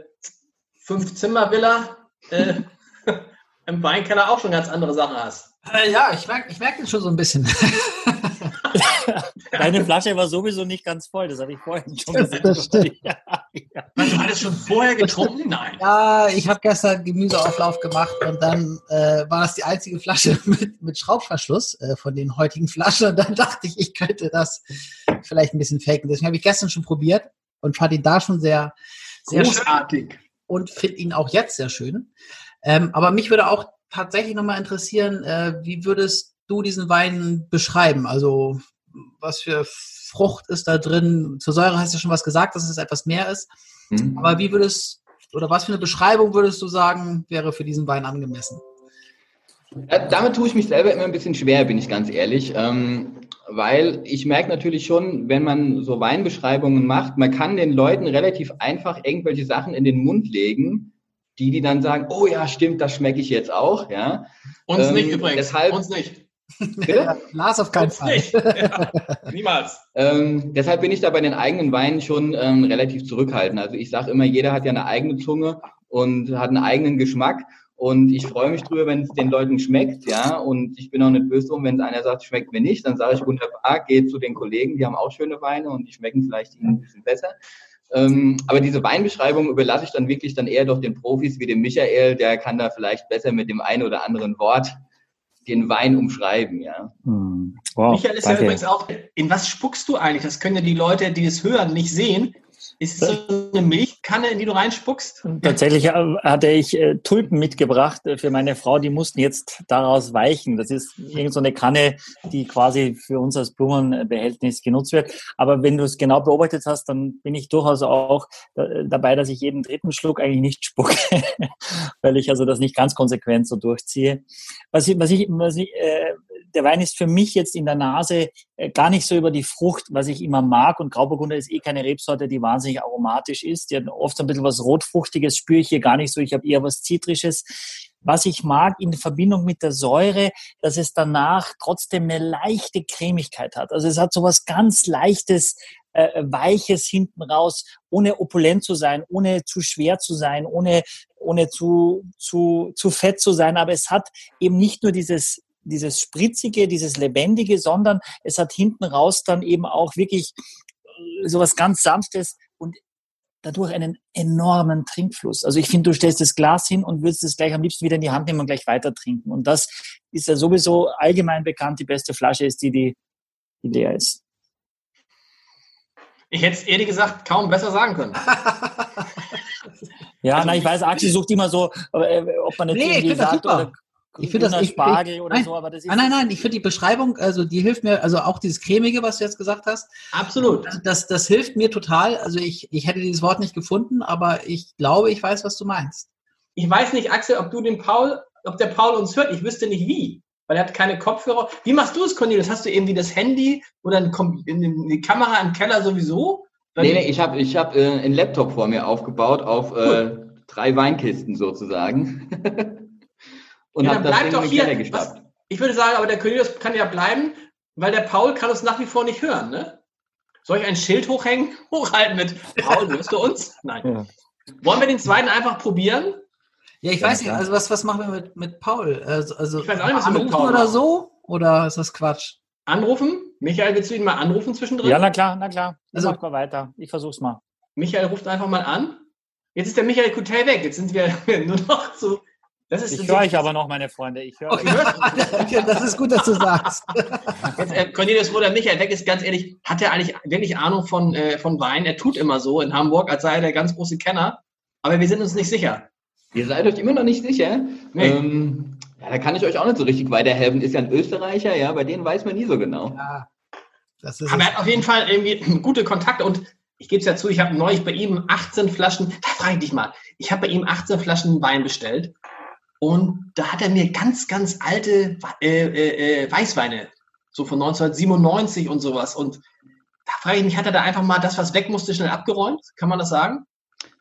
Fünf-Zimmer-Villa äh, [laughs] im Weinkeller auch schon ganz andere Sachen hast. Äh, ja, ich merke ich merk den schon so ein bisschen. [laughs] Deine Flasche war sowieso nicht ganz voll, das habe ich vorhin schon gesagt. Das stimmt. [laughs] Ja, ja. Du hattest schon vorher getrunken? Nein. Ja, ich habe gestern Gemüseauflauf gemacht und dann äh, war das die einzige Flasche [laughs] mit, mit Schraubverschluss äh, von den heutigen Flaschen. Und dann dachte ich, ich könnte das vielleicht ein bisschen faken. Deswegen habe ich gestern schon probiert und fand ihn da schon sehr, sehr großartig. Schön und finde ihn auch jetzt sehr schön. Ähm, aber mich würde auch tatsächlich nochmal interessieren, äh, wie würdest du diesen Wein beschreiben? Also was für Frucht ist da drin? Zur Säure hast du schon was gesagt, dass es etwas mehr ist. Mhm. Aber wie würdest oder was für eine Beschreibung würdest du sagen, wäre für diesen Wein angemessen? Ja, damit tue ich mich selber immer ein bisschen schwer, bin ich ganz ehrlich. Ähm, weil ich merke natürlich schon, wenn man so Weinbeschreibungen macht, man kann den Leuten relativ einfach irgendwelche Sachen in den Mund legen, die, die dann sagen, oh ja, stimmt, das schmecke ich jetzt auch, ja. Uns ähm, nicht übrigens. Deshalb, Uns nicht. Ja, Lars auf keinen Fall. Ja, niemals. Ähm, deshalb bin ich da bei den eigenen Weinen schon ähm, relativ zurückhaltend. Also ich sage immer, jeder hat ja eine eigene Zunge und hat einen eigenen Geschmack. Und ich freue mich drüber, wenn es den Leuten schmeckt, ja. Und ich bin auch nicht böse drum, wenn einer sagt, schmeckt mir nicht, dann sage ich wunderbar, geht zu den Kollegen, die haben auch schöne Weine und die schmecken vielleicht ihnen ein bisschen besser. Ähm, aber diese Weinbeschreibung überlasse ich dann wirklich dann eher doch den Profis wie dem Michael, der kann da vielleicht besser mit dem einen oder anderen Wort den Wein umschreiben, ja. Hm. Wow, Michael ist danke. ja übrigens auch, in was spuckst du eigentlich? Das können ja die Leute, die es hören, nicht sehen. Ist es so eine Milchkanne, in die du reinspuckst? Tatsächlich äh, hatte ich äh, Tulpen mitgebracht äh, für meine Frau, die mussten jetzt daraus weichen. Das ist irgendeine so Kanne, die quasi für uns als Blumenbehältnis genutzt wird. Aber wenn du es genau beobachtet hast, dann bin ich durchaus auch dabei, dass ich jeden dritten Schluck eigentlich nicht [laughs] spucke, weil ich also das nicht ganz konsequent so durchziehe. Was ich, was ich, was ich äh, der Wein ist für mich jetzt in der Nase äh, gar nicht so über die Frucht, was ich immer mag. Und Grauburgunder ist eh keine Rebsorte, die wahnsinnig aromatisch ist. Die hat oft ein bisschen was Rotfruchtiges, spüre ich hier gar nicht so. Ich habe eher was Zitrisches. Was ich mag in Verbindung mit der Säure, dass es danach trotzdem eine leichte Cremigkeit hat. Also es hat so was ganz Leichtes, äh, Weiches hinten raus, ohne opulent zu sein, ohne zu schwer zu sein, ohne, ohne zu, zu, zu fett zu sein. Aber es hat eben nicht nur dieses dieses Spritzige, dieses Lebendige, sondern es hat hinten raus dann eben auch wirklich äh, sowas ganz Sanftes und dadurch einen enormen Trinkfluss. Also ich finde, du stellst das Glas hin und würdest es gleich am liebsten wieder in die Hand nehmen und gleich weiter trinken. Und das ist ja sowieso allgemein bekannt, die beste Flasche ist die, die, die leer ist. Ich hätte es ehrlich gesagt kaum besser sagen können. [laughs] ja, also na, ich weiß, Axel sucht immer so, äh, ob man jetzt nee, irgendwie sagt, oder, Ich finde das ich, Spargel ich, oder nein, so, aber das ist Nein, nein, nein, ich finde die Beschreibung, also die hilft mir, also auch dieses cremige, was du jetzt gesagt hast, Absolut. das, das hilft mir total. Also ich, ich hätte dieses Wort nicht gefunden, aber ich glaube, ich weiß, was du meinst. Ich weiß nicht, Axel, ob du den Paul, ob der Paul uns hört. Ich wüsste nicht wie, weil er hat keine Kopfhörer. Wie machst du es, Cornelius? Hast du irgendwie das Handy oder ein Kom- in- die Kamera im Keller sowieso? Weil- Nee, nee, ich habe ich hab, äh, einen Laptop vor mir aufgebaut auf äh, drei Weinkisten sozusagen. [laughs] Und Ja, habe dann das Ding doch in. Keller. Was, ich würde sagen, aber der Cornelius kann ja bleiben, weil der Paul kann uns nach wie vor nicht hören, ne? Soll ich ein Schild hochhängen? [laughs] Hochhalten mit Paul, hörst du uns? Nein. Ja. Wollen wir den zweiten einfach probieren? Ja, ich Ja, weiß nicht, also was, was machen wir mit, mit Paul? Also, also Ich weiß auch nicht, was wir mit anrufen Paul oder machen. so? Oder ist das Quatsch? Anrufen? Michael, willst du ihn mal anrufen zwischendrin? Ja, na klar, na klar. Also- Also, mach mal weiter. Ich versuch's mal. Michael ruft einfach mal an. Jetzt ist der Michael Kutel weg. Jetzt sind wir [laughs] nur noch so. Das ist Ich höre euch aber noch, meine Freunde. Ich höre Okay, hörst du? das ist gut, dass du sagst. Jetzt, äh, Cornelius, wo der Michael weg ist, ganz ehrlich, hat er eigentlich wirklich Ahnung von, äh, von Wein? Er tut immer so in Hamburg, als sei er der ganz große Kenner. Aber wir sind uns nicht sicher. Ihr seid euch immer noch nicht sicher? Nee. Ähm, ja, da kann ich euch auch nicht so richtig weiterhelfen. Ist ja ein Österreicher, ja, bei denen weiß man nie so genau. Ja, das ist Aber er hat auf jeden Fall irgendwie [clears throat] gute Kontakte und ich gebe es ja zu, ich habe neulich bei ihm 18 Flaschen, da frage ich dich mal, ich habe bei ihm 18 Flaschen Wein bestellt und da hat er mir ganz, ganz alte äh, äh, äh, Weißweine, so von 1997 und sowas und da frage ich mich, hat er da einfach mal das, was weg musste, schnell abgeräumt? Kann man das sagen?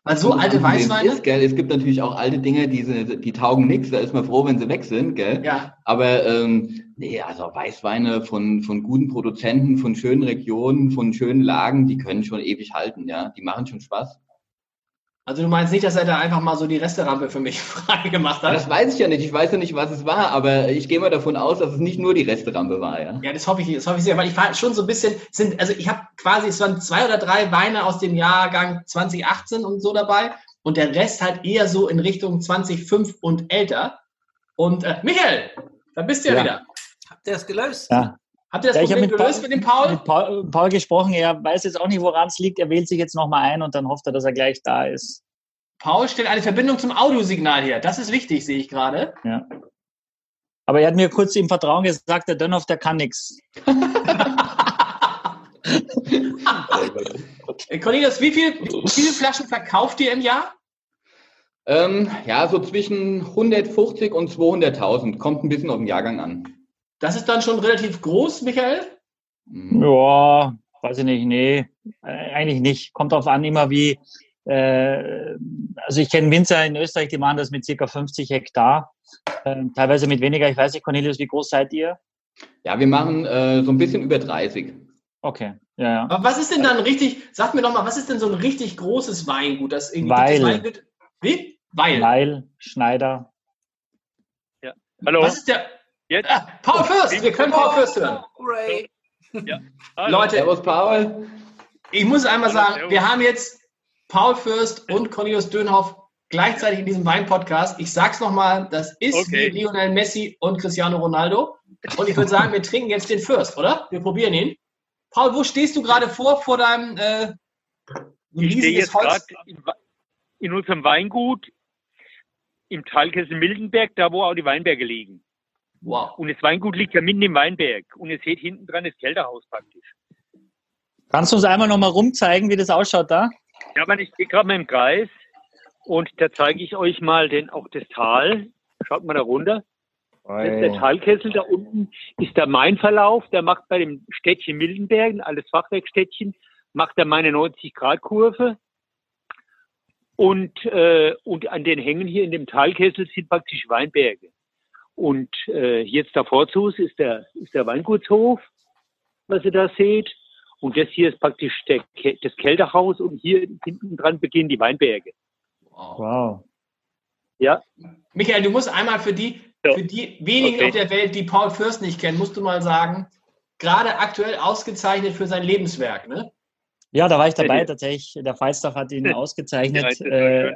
Weil so alte Weißweine, Ist, gell? Es gibt natürlich auch alte Dinge, die, sind- die taugen nichts. Da ist man froh, wenn sie weg sind. Gell? ja, Aber ähm, nee, also Weißweine von, von guten Produzenten, von schönen Regionen, von schönen Lagen, die können schon ewig halten. Ja, Die machen schon Spaß. Also du meinst nicht, dass er da einfach mal so die Resterampe für mich [laughs] frei gemacht hat? Das weiß ich ja nicht. Ich weiß ja nicht, was es war, aber ich gehe mal davon aus, dass es nicht nur die Resterampe war. Ja. Ja, das hoffe ich, das hoffe ich sehr, weil ich war schon so ein bisschen, sind, also ich habe quasi, es waren zwei oder drei Weine aus dem Jahrgang 2018 und so dabei und der Rest halt eher so in Richtung 2005 und älter. Und äh, Michael, da bist du ja, Ja. wieder. Habt ihr das gelöst? Ja. Habt ihr das Ja, ich Problem mit gelöst Paul- mit dem Paul? mit Paul, Paul gesprochen. Er weiß jetzt auch nicht, woran es liegt. Er wählt sich jetzt nochmal ein und dann hofft er, dass er gleich da ist. Paul stellt eine Verbindung zum Audiosignal her. Das ist wichtig, sehe ich gerade. Ja. Aber er hat mir kurz im Vertrauen gesagt, der Dönhoff, der kann nichts. [laughs] Äh, Cornelius, wie, viel, wie viele Flaschen verkauft ihr im Jahr? Ähm, ja, so zwischen 150 und 200.000. Kommt ein bisschen auf den Jahrgang an. Das ist dann schon relativ groß, Michael. Mhm. Ja, weiß ich nicht, nee, äh, eigentlich nicht. Kommt drauf an, immer wie, äh, also ich kenne Winzer in Österreich, die machen das mit circa 50 Hektar, äh, teilweise mit weniger. Ich weiß nicht, Cornelius, wie groß seid ihr? Ja, wir machen äh, so ein bisschen über 30. Okay, ja, ja. Aber was ist denn dann richtig, sag mir doch mal, was ist denn so ein richtig großes Weingut? Das irgendwie Weil. Weingut- Wie? Weil. Weil, Schneider. Hallo. Was ist der? Jetzt? Ah, Paul Fürst, wir können Paul Fürst hören. Hallo. [laughs] Leute, Servus, Paul. ich muss einmal sagen, wir haben jetzt Paul Fürst und Cornelius Dönhoff gleichzeitig in diesem Wein-Podcast. Ich sag's nochmal, das ist Okay. wie Lionel Messi und Cristiano Ronaldo. Und ich würde sagen, wir trinken jetzt den Fürst, oder? Wir probieren ihn. Paul, wo stehst du gerade vor, vor deinem äh, riesiges Holz? in, unserem Weingut im Talkessel Mildenberg, da wo auch die Weinberge liegen. Wow. Und das Weingut liegt ja mitten im Weinberg. Und ihr seht hinten dran das Kälterhaus praktisch. Kannst du uns einmal nochmal rumzeigen, wie das ausschaut da? Ja, man, ich stehe gerade mal im Kreis und da zeige ich euch mal den, auch das Tal. Schaut mal da runter. Das ist der Talkessel. Da unten ist der Mainverlauf. Der macht bei dem Städtchen Mildenberg, ein altes Fachwerkstädtchen, macht er meine 90-Grad-Kurve. Und, äh, und an den Hängen hier in dem Talkessel sind praktisch Weinberge. Und äh, jetzt davor zu ist der, ist der Weingutshof, was ihr da seht. Und das hier ist praktisch der, das Kälterhaus und hier hinten dran beginnen die Weinberge. wow. Wow. Ja, Michael, du musst einmal für die, Ja. für die wenigen Okay. auf der Welt, die Paul Fürst nicht kennen, musst du mal sagen, gerade aktuell ausgezeichnet für sein Lebenswerk, ne? Ja, da war ich dabei Ja. tatsächlich. Der Falstaff hat ihn [laughs] Ja, ausgezeichnet. war Äh.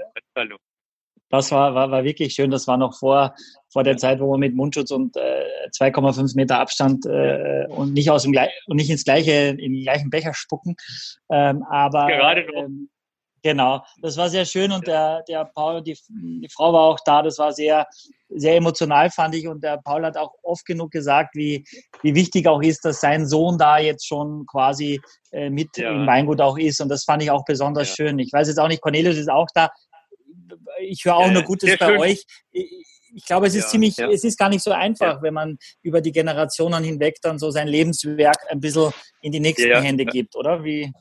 Das war, war, war wirklich schön. Das war noch vor, vor der Zeit, wo man mit Mundschutz und äh, 2,5 Meter Abstand äh, und nicht aus dem und nicht ins gleiche, in den gleichen Becher spucken. Ähm, aber Gerade noch. Ähm, Genau, das war sehr schön und der, der Paul, die, die Frau war auch da, das war sehr, sehr emotional, fand ich. Und der Paul hat auch oft genug gesagt, wie, wie wichtig auch ist, dass sein Sohn da jetzt schon quasi äh, mit ja. im Weingut auch ist. Und das fand ich auch besonders ja. schön. Ich weiß jetzt auch nicht, Cornelius ist auch da. Ich höre auch ja, nur Gutes bei schön. euch. Ich, glaube, es ist ziemlich, es ist gar nicht so einfach, wenn man über die Generationen hinweg dann so sein Lebenswerk ein bisschen in die nächsten Hände gibt, oder? Wie?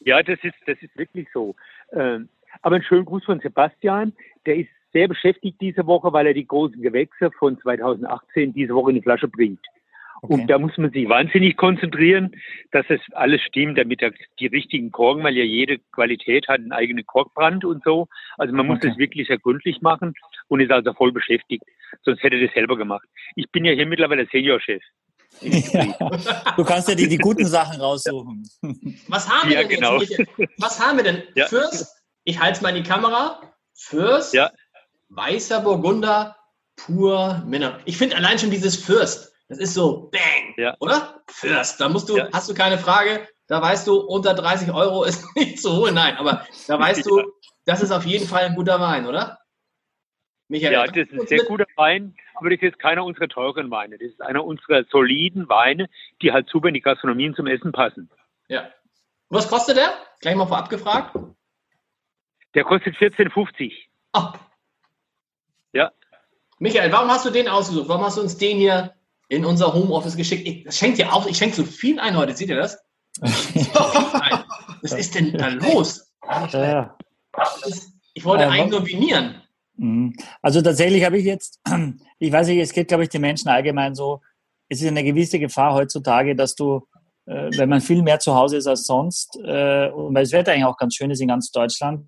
Ja, das ist, das ist wirklich so. Ähm, aber einen schönen Gruß von Sebastian. Der ist sehr beschäftigt diese Woche, weil er die großen Gewächse von 2018 diese Woche in die Flasche bringt. Okay. Und da muss man sich wahnsinnig konzentrieren, dass es alles stimmt, damit er die richtigen Korken, weil ja jede Qualität hat einen eigenen Korkbrand und so. Also man muss okay. das wirklich sehr gründlich machen und ist also voll beschäftigt. Sonst hätte er das selber gemacht. Ich bin ja hier mittlerweile Seniorchef. [laughs] Ja. Du kannst ja die, die guten Sachen raussuchen. [laughs] Was haben wir ja, denn genau. jetzt? Was haben wir denn? Ja. Fürst, ich halte es mal in die Kamera. Fürst, ja. weißer Burgunder, pur Männer. Ich finde allein schon dieses Fürst, das ist so bang, ja. oder? Fürst, da musst du, ja. hast du keine Frage, da weißt du, unter 30 Euro ist [laughs] nicht zu holen. Nein, aber da weißt du, das ist auf jeden Fall ein guter Wein, oder? Michael, ja, das ist ein sehr guter Wein, aber das ist keiner unserer teuren Weine. Das ist einer unserer soliden Weine, die halt super in die Gastronomien zum Essen passen. Ja. Was kostet der? Gleich mal vorab gefragt. Der kostet 14,50. Oh. Ja. Michael, warum hast du den ausgesucht? Warum hast du uns den hier in unser Homeoffice geschickt? Ich, das schenkt dir auch, ich schenke so viel ein heute, seht ihr das? [laughs] Was ist denn da los? Ja. Ich wollte einen nominieren. Mhm. Also tatsächlich habe ich jetzt, [clears throat] ich weiß nicht, es geht, glaube ich, den Menschen allgemein so, es ist eine gewisse Gefahr heutzutage, dass du, äh, wenn man viel mehr zu Hause ist als sonst, äh, und weil das Wetter eigentlich auch ganz schön ist in ganz Deutschland,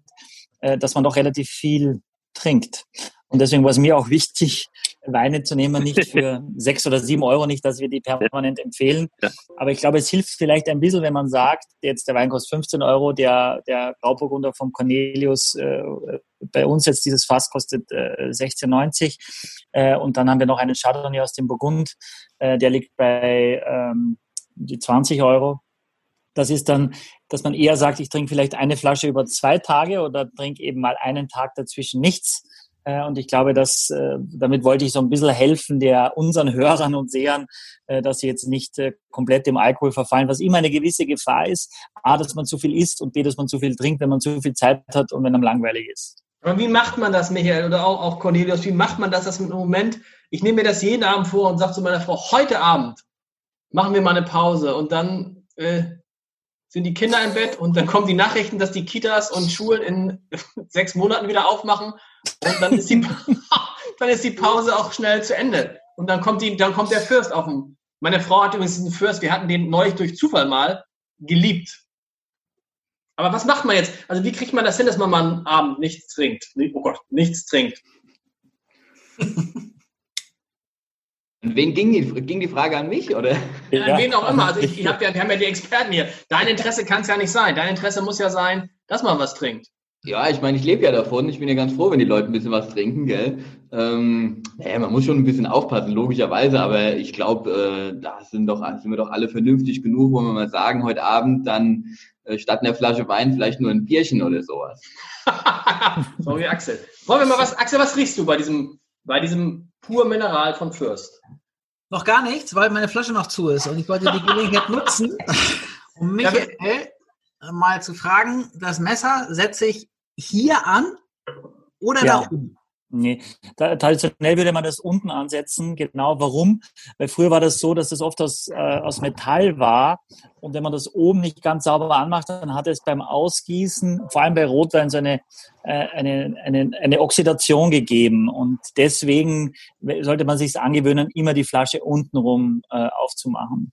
äh, dass man doch relativ viel trinkt. Und deswegen war es mir auch wichtig, Weine zu nehmen, nicht [laughs] für sechs oder sieben Euro, nicht, dass wir die permanent empfehlen. Aber ich glaube, es hilft vielleicht ein bisschen, wenn man sagt, jetzt der Wein kostet 15 Euro, der, der Grauburgunder vom Cornelius, äh, bei uns jetzt dieses Fass kostet äh, 16,90. Äh, und dann haben wir noch einen Chardonnay aus dem Burgund, äh, der liegt bei ähm, die 20 Euro. Das ist dann, dass man eher sagt, ich trinke vielleicht eine Flasche über zwei Tage oder trinke eben mal einen Tag dazwischen nichts und ich glaube, dass äh, damit wollte ich so ein bisschen helfen, der unseren Hörern und Sehern, äh, dass sie jetzt nicht komplett dem Alkohol verfallen, was immer eine gewisse Gefahr ist. A, dass man zu viel isst und B, dass man zu viel trinkt, wenn man zu viel Zeit hat und wenn einem langweilig ist. Aber wie macht man das, Michael, oder auch, auch Cornelius, wie macht man das, dass im Moment, ich nehme mir das jeden Abend vor und sage zu meiner Frau, heute Abend machen wir mal eine Pause und dann äh, sind die Kinder im Bett und dann kommen die Nachrichten, dass die Kitas und Schulen in [laughs] sechs Monaten wieder aufmachen und dann ist die, [laughs] dann ist die Pause auch schnell zu Ende. Und dann kommt, die, dann kommt der Fürst auf den. Meine Frau hat übrigens diesen Fürst, wir hatten den neulich durch Zufall mal geliebt. Aber was macht man jetzt? Also wie kriegt man das hin, dass man mal am Abend nichts trinkt? Oh Gott, nichts trinkt. [laughs] Und wen ging die, ging die Frage an mich, oder? Ja, an wen auch immer. Also ich, ich hab ja, wir haben ja die Experten hier. Dein Interesse kann es ja nicht sein. Dein Interesse muss ja sein, dass man was trinkt. Ja, ich meine, ich lebe ja davon. Ich bin ja ganz froh, wenn die Leute ein bisschen was trinken, gell? Ähm, naja, man muss schon ein bisschen aufpassen, logischerweise, aber ich glaube, äh, da sind, doch, sind wir doch alle vernünftig genug, wo wir mal sagen, heute Abend dann äh, statt einer Flasche Wein vielleicht nur ein Bierchen oder sowas. [laughs] so wie Axel. Wollen wir mal was, Axel, was riechst du bei diesem, bei diesem pur Mineral von Fürst? Noch gar nichts, weil meine Flasche noch zu ist und ich wollte die Gelegenheit [laughs] nutzen, um Michael mal zu fragen, das Messer setze ich hier an oder ja. da oben? Nee, da, traditionell würde man das unten ansetzen. Genau, warum? Weil früher war das so, dass das oft aus, äh, aus Metall war. Und wenn man das oben nicht ganz sauber anmacht, dann hat es beim Ausgießen, vor allem bei Rotwein, so eine, äh, eine, eine, eine Oxidation gegeben. Und deswegen sollte man sich angewöhnen, immer die Flasche untenrum äh, aufzumachen.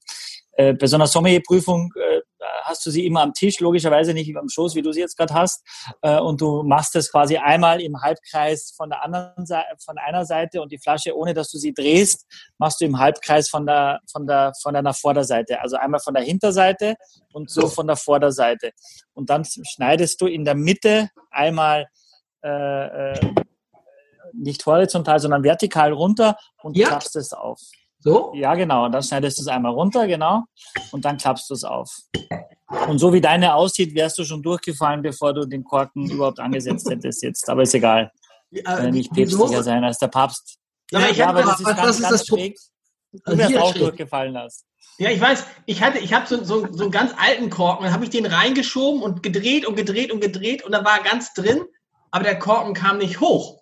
Äh, bei so einer Sommelierprüfung äh, hast du sie immer am Tisch, logischerweise nicht am Schoß, wie du sie jetzt gerade hast. Äh, und du machst das quasi einmal im Halbkreis von der anderen Seite, von einer Seite und die Flasche, ohne dass du sie drehst, machst du im Halbkreis von der, von der, von deiner Vorderseite. Also einmal von der Hinterseite und so von der Vorderseite. Und dann schneidest du in der Mitte einmal äh, äh, nicht horizontal, sondern vertikal runter und ja. klappst es auf. So? Ja, genau. Und dann schneidest du es einmal runter, genau. Und dann klappst du es auf. Und so wie deine aussieht, wärst du schon durchgefallen, bevor du den Korken überhaupt angesetzt hättest jetzt. Aber ist egal. Äh, Nicht päpstlicher sein als der Papst. Aber ich Ja, aber das ist ganz, ist ganz schräg. Du Also wärst auch schräg. durchgefallen lassen. Ja, ich weiß, ich hatte, ich habe so, so, so einen ganz alten Korken, dann habe ich den reingeschoben und gedreht und gedreht und gedreht und dann war er ganz drin, aber der Korken kam nicht hoch.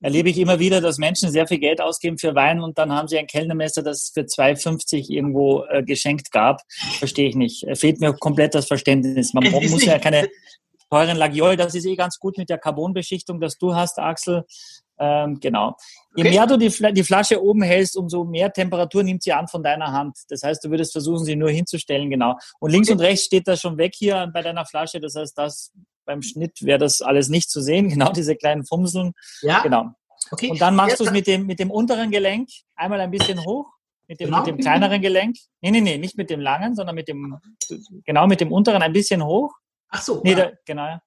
Erlebe ich immer wieder, dass Menschen sehr viel Geld ausgeben für Wein und dann haben sie ein Kellnermesser, das es für 2,50 irgendwo äh, geschenkt gab. Verstehe ich nicht. Äh, Fehlt mir komplett das Verständnis. Man muss ja keine [laughs] teuren Lagiol, das ist eh ganz gut mit der Carbonbeschichtung, das du hast, Axel. Ähm, genau. Je Okay. mehr du die, die Flasche oben hältst, umso mehr Temperatur nimmt sie an von deiner Hand. Das heißt, du würdest versuchen, sie nur hinzustellen, genau. Und links und rechts steht das schon weg hier bei deiner Flasche. Das heißt, das beim Schnitt wäre das alles nicht zu sehen. [laughs] Genau diese kleinen Fumseln. Ja, Genau. okay. Und dann machst du es mit dem, mit dem unteren Gelenk einmal ein bisschen hoch, mit dem, Genau. mit dem kleineren Gelenk. Nee, nee, nee, nicht mit dem langen, sondern mit dem, genau, mit dem unteren ein bisschen hoch. Ach so. Nee, ja. da, genau.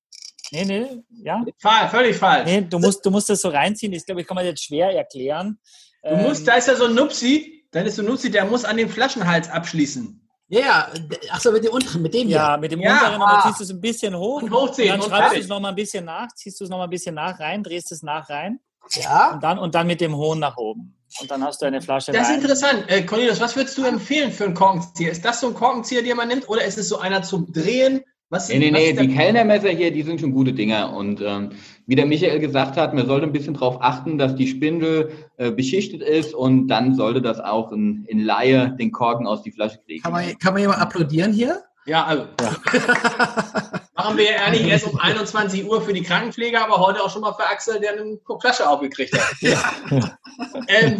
Nee, nee, ja. Fall, völlig falsch. Nee, du musst, du musst das so reinziehen. Ich glaube, ich kann man jetzt schwer erklären. Du musst, da ist ja so ein Nupsi, dann ist so ein Nupsi, der muss an den Flaschenhals abschließen. Ja, ja. Ach so, mit dem unteren, mit dem hier. ja, mit dem Ja, unteren, und ah. dann ziehst du es ein bisschen hoch. Und hochziehen dann und schreibst du es nochmal ein bisschen nach, ziehst du es nochmal ein bisschen nach rein, drehst es nach rein Ja. und dann, und dann mit dem hohen nach oben. Und dann hast du eine Flasche Das ist Wein. interessant. Äh, Cornelius, was würdest du empfehlen für einen Korkenzieher? Ist das so ein Korkenzieher, den man nimmt, oder ist es so einer zum Drehen? Was, Nee, nee, nee, die Kellnermesser hier, die sind schon gute Dinger. Und ähm, wie der Michael gesagt hat, man sollte ein bisschen darauf achten, dass die Spindel äh, beschichtet ist und dann sollte das auch in, in Laie den Korken aus die Flasche kriegen. Kann man, kann man jemand applaudieren hier? Ja, also. [laughs] Machen wir ja ehrlich erst um 21 Uhr für die Krankenpflege, aber heute auch schon mal für Axel, der eine Flasche aufgekriegt hat. ähm,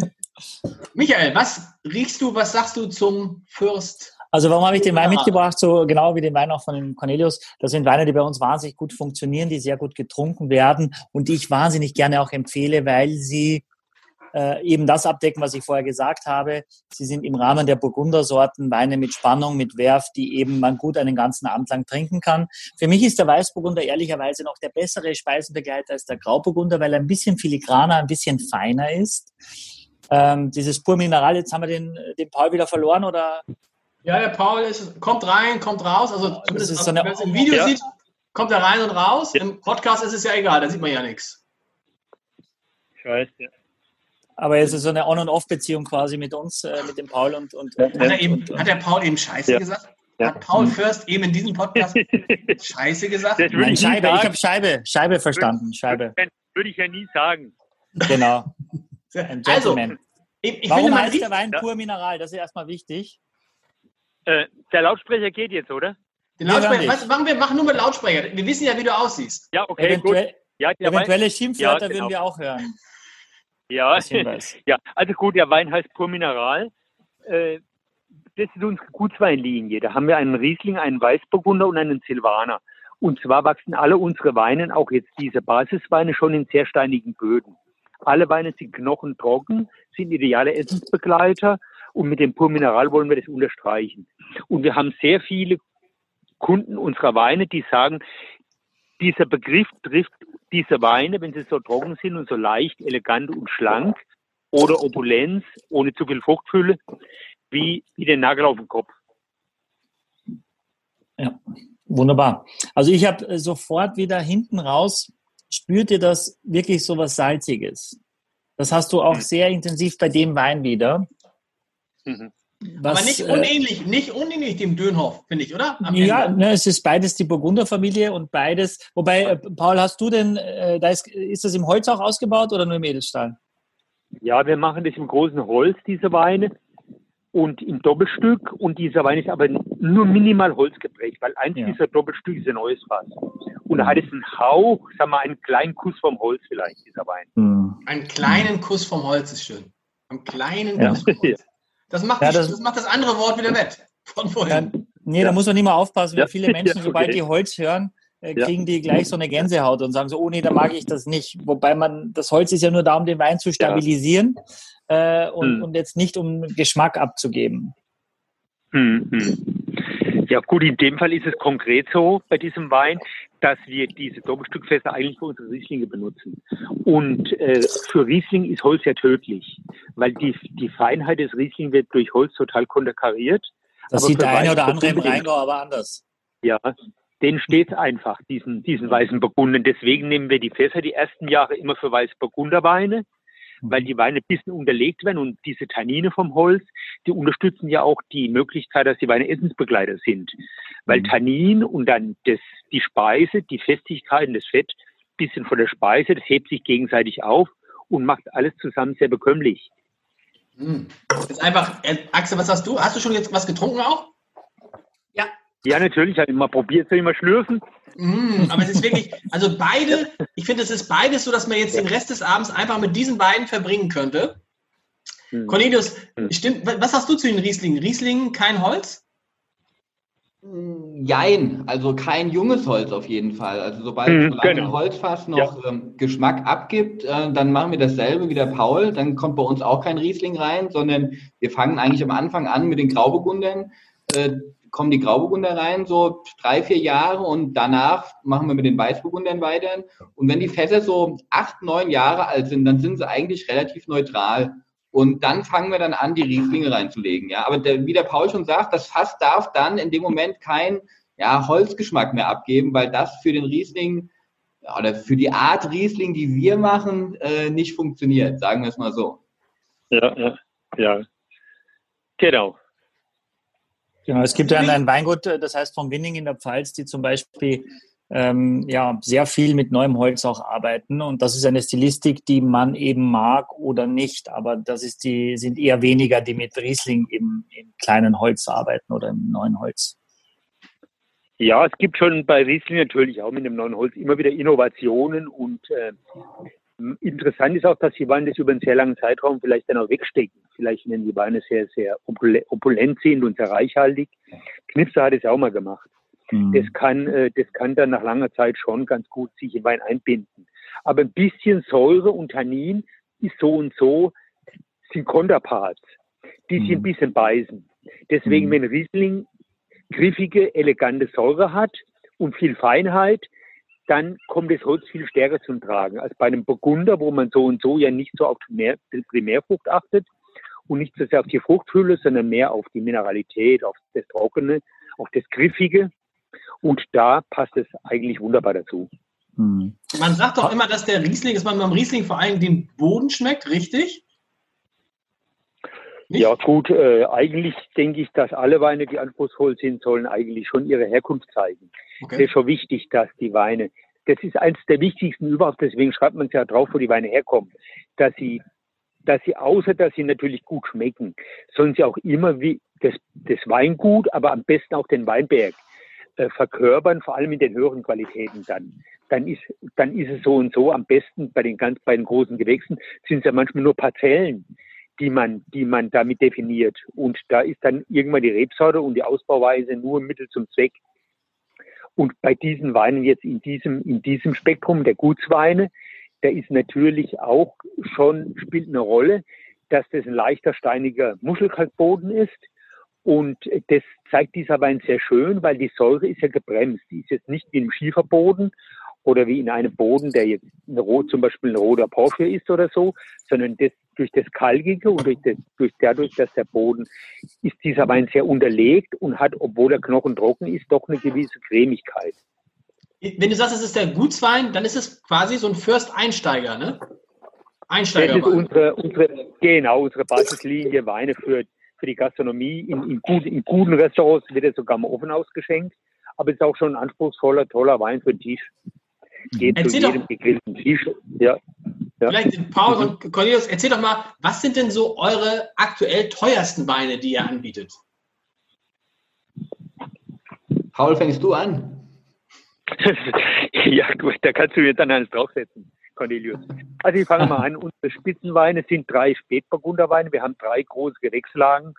Michael, was riechst du, was sagst du zum Fürst? Also warum habe ich den Wein Ja. mitgebracht? So genau wie den Wein auch von dem Cornelius. Das sind Weine, die bei uns wahnsinnig gut funktionieren, die sehr gut getrunken werden und die ich wahnsinnig gerne auch empfehle, weil sie äh, eben das abdecken, was ich vorher gesagt habe. Sie sind im Rahmen der Burgundersorten Weine mit Spannung, mit Werf, die eben man gut einen ganzen Abend lang trinken kann. Für mich ist der Weißburgunder ehrlicherweise noch der bessere Speisenbegleiter als der Grauburgunder, weil er ein bisschen filigraner, ein bisschen feiner ist. Ähm, dieses Pur Mineral, jetzt haben wir den, den Paul wieder verloren oder Ja, der Paul ist, kommt rein, kommt raus. Also zumindest, ist so eine- wenn man es im Video Ja. sieht, kommt er rein und raus. Im Podcast ist es ja egal, da sieht man ja nichts. Scheiße. Aber es ist so eine On- und Off-Beziehung quasi mit uns, äh, mit dem Paul und, und, Ja, und, Hat, er eben, und, und hat der Paul eben Scheiße Ja. gesagt? Ja. Hat Paul Fürst eben in diesem Podcast [laughs] Scheiße gesagt? Nein, ich Scheibe, ich habe Scheibe, Scheibe verstanden, Scheibe, Würde ich ja nie sagen. genau. [laughs] Ein Also, Gentleman. ich, ich Warum heißt der Wein Ja. pur Mineral? Das ist erstmal wichtig. Äh, der Lautsprecher geht jetzt, oder? den Lautsprecher, dich. was, machen wir machen nur mit Lautsprecher. Wir wissen ja, wie du aussiehst. Ja, okay, gut. Eventuell, Ja, der Wein, eventuelle Schimpfwörter Ja, genau. würden wir auch hören. ja. [laughs] ja, also gut, der Wein heißt Pur Mineral. Äh, das ist unsere Gutsweinlinie. Da haben wir einen Riesling, einen Weißburgunder und einen Silvaner. Und zwar wachsen alle unsere Weine, auch jetzt diese Basisweine, schon in sehr steinigen Böden. Alle Weine sind knochentrocken, sind ideale Essensbegleiter und mit dem Pur Mineral wollen wir das unterstreichen. Und wir haben sehr viele Kunden unserer Weine, die sagen, dieser Begriff trifft diese Weine, wenn sie so trocken sind und so leicht, elegant und schlank oder Opulenz, ohne zu viel Fruchtfülle, wie, wie den Nagel auf den Kopf. Wunderbar. Also ich habe sofort wieder hinten raus, spürt ihr das wirklich so was Salziges? Das hast du auch sehr intensiv bei dem Wein wieder. Mhm. Was, Aber nicht äh, unähnlich, nicht unähnlich dem Dönhoff, finde ich, oder? Am Ja, ne, es ist beides die Burgunderfamilie und beides. Wobei, äh, Paul, hast du denn, äh, da ist, ist das im Holz auch ausgebaut oder nur im Edelstahl? Ja, wir machen das im großen Holz, diese Weine, und im Doppelstück. Und dieser Wein ist aber nur minimal Holz geprägt, weil eins Ja. dieser Doppelstücke ist ein neues Fass. Und da hat es einen Hauch, sagen wir, einen kleinen Kuss vom Holz vielleicht, dieser Wein. Hm. Einen kleinen Kuss vom Holz ist schön. Einen kleinen Ja. Kuss vom Holz. [laughs] Das macht, Ja, das- das, macht das andere Wort wieder wett. Von Ja, vorhin. nee, da muss man immer aufpassen, weil Ja. viele Menschen, Ja, sobald okay. die Holz hören, äh, Ja. kriegen die gleich so eine Gänsehaut und sagen so, oh nee, da mag ich das nicht. Wobei man, das Holz ist ja nur da, um den Wein zu stabilisieren äh, und, Hm. und jetzt nicht um Geschmack abzugeben. Hm, hm. Ja gut, in dem Fall ist es konkret so bei diesem Wein. Dass wir diese Doppelstückfässer eigentlich für unsere Rieslinge benutzen. Und äh, für Riesling ist Holz ja tödlich, weil die, die Feinheit des Riesling wird durch Holz total konterkariert. Das sieht der eine oder andere im Rheingau aber anders. Ja, den steht einfach, diesen, diesen weißen Burgunden. Deswegen nehmen wir die Fässer die ersten Jahre immer für weiße Burgunderweine, weil die Weine ein bisschen unterlegt werden und diese Tannine vom Holz, die unterstützen ja auch die Möglichkeit, dass die Weine Essensbegleiter sind. Weil Tannin und dann das, die Speise, die Festigkeit und das Fett, bisschen von der Speise, das hebt sich gegenseitig auf und macht alles zusammen sehr bekömmlich. Hm. Jetzt einfach, äh, Axel, was hast du? Hast du schon jetzt was getrunken auch? Ja, natürlich, habe ich mal probiert, soll ich mal schlürfen? Mm, aber es ist wirklich, also beide, [laughs] ich finde, es ist beides so, dass man jetzt den Rest des Abends einfach mit diesen beiden verbringen könnte. Hm. Cornelius, hm. stimmt, was hast du zu den Rieslingen? Rieslingen kein Holz? Jein, also kein junges Holz auf jeden Fall. Also sobald hm, solange genau. ein Holzfass noch ja. ähm, Geschmack abgibt, äh, dann machen wir dasselbe wie der Paul. Dann kommt bei uns auch kein Riesling rein, sondern wir fangen eigentlich am Anfang an mit den Grauburgundern. Äh, kommen die Grauburgunder rein, so drei, vier Jahre und danach machen wir mit den Weißburgundern weiter. Und wenn die Fässer so acht, neun Jahre alt sind, dann sind sie eigentlich relativ neutral. Und dann fangen wir dann an, die Rieslinge reinzulegen. Ja, aber der, wie der Paul schon sagt, das Fass darf dann in dem Moment kein ja, Holzgeschmack mehr abgeben, weil das für den Riesling oder für die Art Riesling, die wir machen, äh, nicht funktioniert. Sagen wir es mal so. Ja, ja, ja. Genau. Genau, es gibt ja ein Weingut, äh, das heißt vom Winning in der Pfalz, die zum Beispiel ähm, ja, sehr viel mit neuem Holz auch arbeiten. Und das ist eine Stilistik, die man eben mag oder nicht. Aber das ist die, sind eher weniger, die mit Riesling im, im kleinen Holz arbeiten oder im neuen Holz. Ja, es gibt schon bei Riesling natürlich auch mit dem neuen Holz immer wieder Innovationen und äh, Interessant ist auch, dass die Weine das über einen sehr langen Zeitraum vielleicht dann auch wegstecken. Vielleicht, wenn die Weine sehr, sehr opulent sind und sehr reichhaltig. Knipser hat es auch mal gemacht. Mhm. Das kann, äh, das kann dann nach langer Zeit schon ganz gut sich in Wein einbinden. Aber ein bisschen Säure und Tannin ist so und so, sind Konterparts, die mhm. sich ein bisschen beißen. Deswegen, mhm. wenn Riesling griffige, elegante Säure hat und viel Feinheit, dann kommt das Holz viel stärker zum Tragen als bei einem Burgunder, wo man so und so ja nicht so auf die Primärfrucht achtet und nicht so sehr auf die Fruchtfülle, sondern mehr auf die Mineralität, auf das Trockene, auf das Griffige. Und da passt es eigentlich wunderbar dazu. Hm. Man sagt doch immer, dass der Riesling, dass man beim Riesling vor allem den Boden schmeckt, richtig? Nicht? Ja gut, äh, eigentlich denke ich, dass alle Weine, die anspruchsvoll sind, sollen eigentlich schon ihre Herkunft zeigen. Okay. Das ist schon wichtig, dass die Weine, das ist eines der wichtigsten überhaupt, deswegen schreibt man es ja drauf, wo die Weine herkommen, dass sie, dass sie außer, dass sie natürlich gut schmecken, sollen sie auch immer wie das, das Weingut, aber am besten auch den Weinberg äh, verkörpern, vor allem in den höheren Qualitäten dann. Dann ist, dann ist es so und so am besten bei den ganz, bei den großen Gewächsen sind es ja manchmal nur Parzellen die man, die man damit definiert. Und da ist dann irgendwann die Rebsorte und die Ausbauweise nur Mittel zum Zweck. Und bei diesen Weinen jetzt in diesem, in diesem Spektrum der Gutsweine, da ist natürlich auch schon, spielt eine Rolle, dass das ein leichter steiniger Muschelkalkboden ist. Und das zeigt dieser Wein sehr schön, weil die Säure ist ja gebremst. Die ist jetzt nicht wie im Schieferboden, oder wie in einem Boden, der jetzt ein zum Beispiel ein roter Porsche ist oder so, sondern das, durch das Kalkige und durch, das, durch dadurch, dass der Boden ist dieser Wein sehr unterlegt und hat, obwohl der Knochen trocken ist, doch eine gewisse Cremigkeit. Wenn du sagst, es ist der Gutswein, dann ist es quasi so ein First Einsteiger, ne? Einsteiger. Das ist unsere, unsere, genau, unsere Basislinie Weine für, für die Gastronomie. In, in, gut, in guten Restaurants wird er sogar mal offen ausgeschenkt, aber es ist auch schon ein anspruchsvoller, toller Wein für den Tisch geht erzähl zu jedem gegrillten Fisch. Ja. ja. Vielleicht Paul und Cornelius, erzähl doch mal, was sind denn so eure aktuell teuersten Weine, die ihr anbietet? Paul, fängst du an? [laughs] ja, gut, da kannst du jetzt dann eines draufsetzen, Cornelius. Also ich fange mal an. [laughs] Unsere Spitzenweine sind drei Spätburgunderweine. Wir haben drei große Gewächslagen,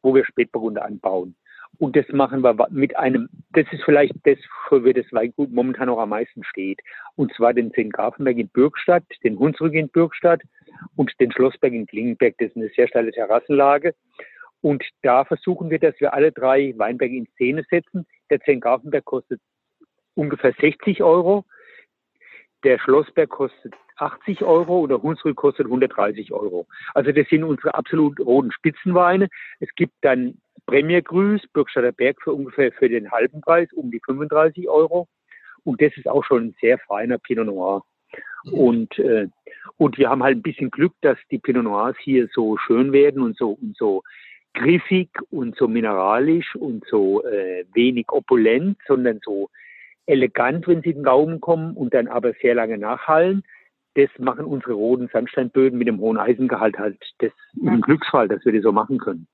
wo wir Spätburgunder anbauen. Und das machen wir mit einem, das ist vielleicht das, für wir das Weingut momentan noch am meisten steht. Und zwar den St. Grafenberg in Bürgstadt, den Hunsrück in Bürgstadt und den Schlossberg in Klingenberg. Das ist eine sehr steile Terrassenlage. Und da versuchen wir, dass wir alle drei Weinberge in Szene setzen. Der St. Grafenberg kostet ungefähr 60 Euro. Der Schlossberg kostet 80 Euro und der Hunsrück kostet 130 Euro. Also das sind unsere absolut roten Spitzenweine. Es gibt dann Premier Grüß, Bürgstadter Berg für ungefähr für den halben Preis, um die 35 Euro. Und das ist auch schon ein sehr feiner Pinot Noir. Und, äh, und wir haben halt ein bisschen Glück, dass die Pinot Noirs hier so schön werden und so, und so griffig und so mineralisch und so äh, wenig opulent, sondern so elegant, wenn sie in den Gaumen kommen und dann aber sehr lange nachhallen. Das machen unsere roten Sandsteinböden mit dem hohen Eisengehalt halt. Das ist ein Glücksfall, dass wir das so machen können.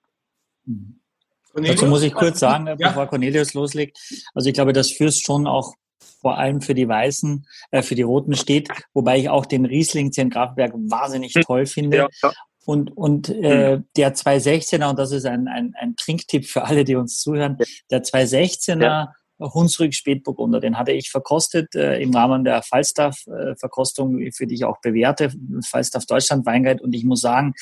Dazu muss ich kurz sagen, ja. bevor Cornelius loslegt. Also ich glaube, das Fürst schon auch vor allem für die Weißen, äh, für die Roten steht, wobei ich auch den Riesling Grafberg wahnsinnig hm. toll finde. Ja, ja. Und, und äh, hm. der 216er, und das ist ein, ein, ein Trinktipp für alle, die uns zuhören, der 216er ja. Hunsrück Spätburgunder, den hatte ich verkostet äh, im Rahmen der Falstaff-Verkostung, für die ich auch bewährte, Falstaff Deutschland Weinguide. Und ich muss sagen,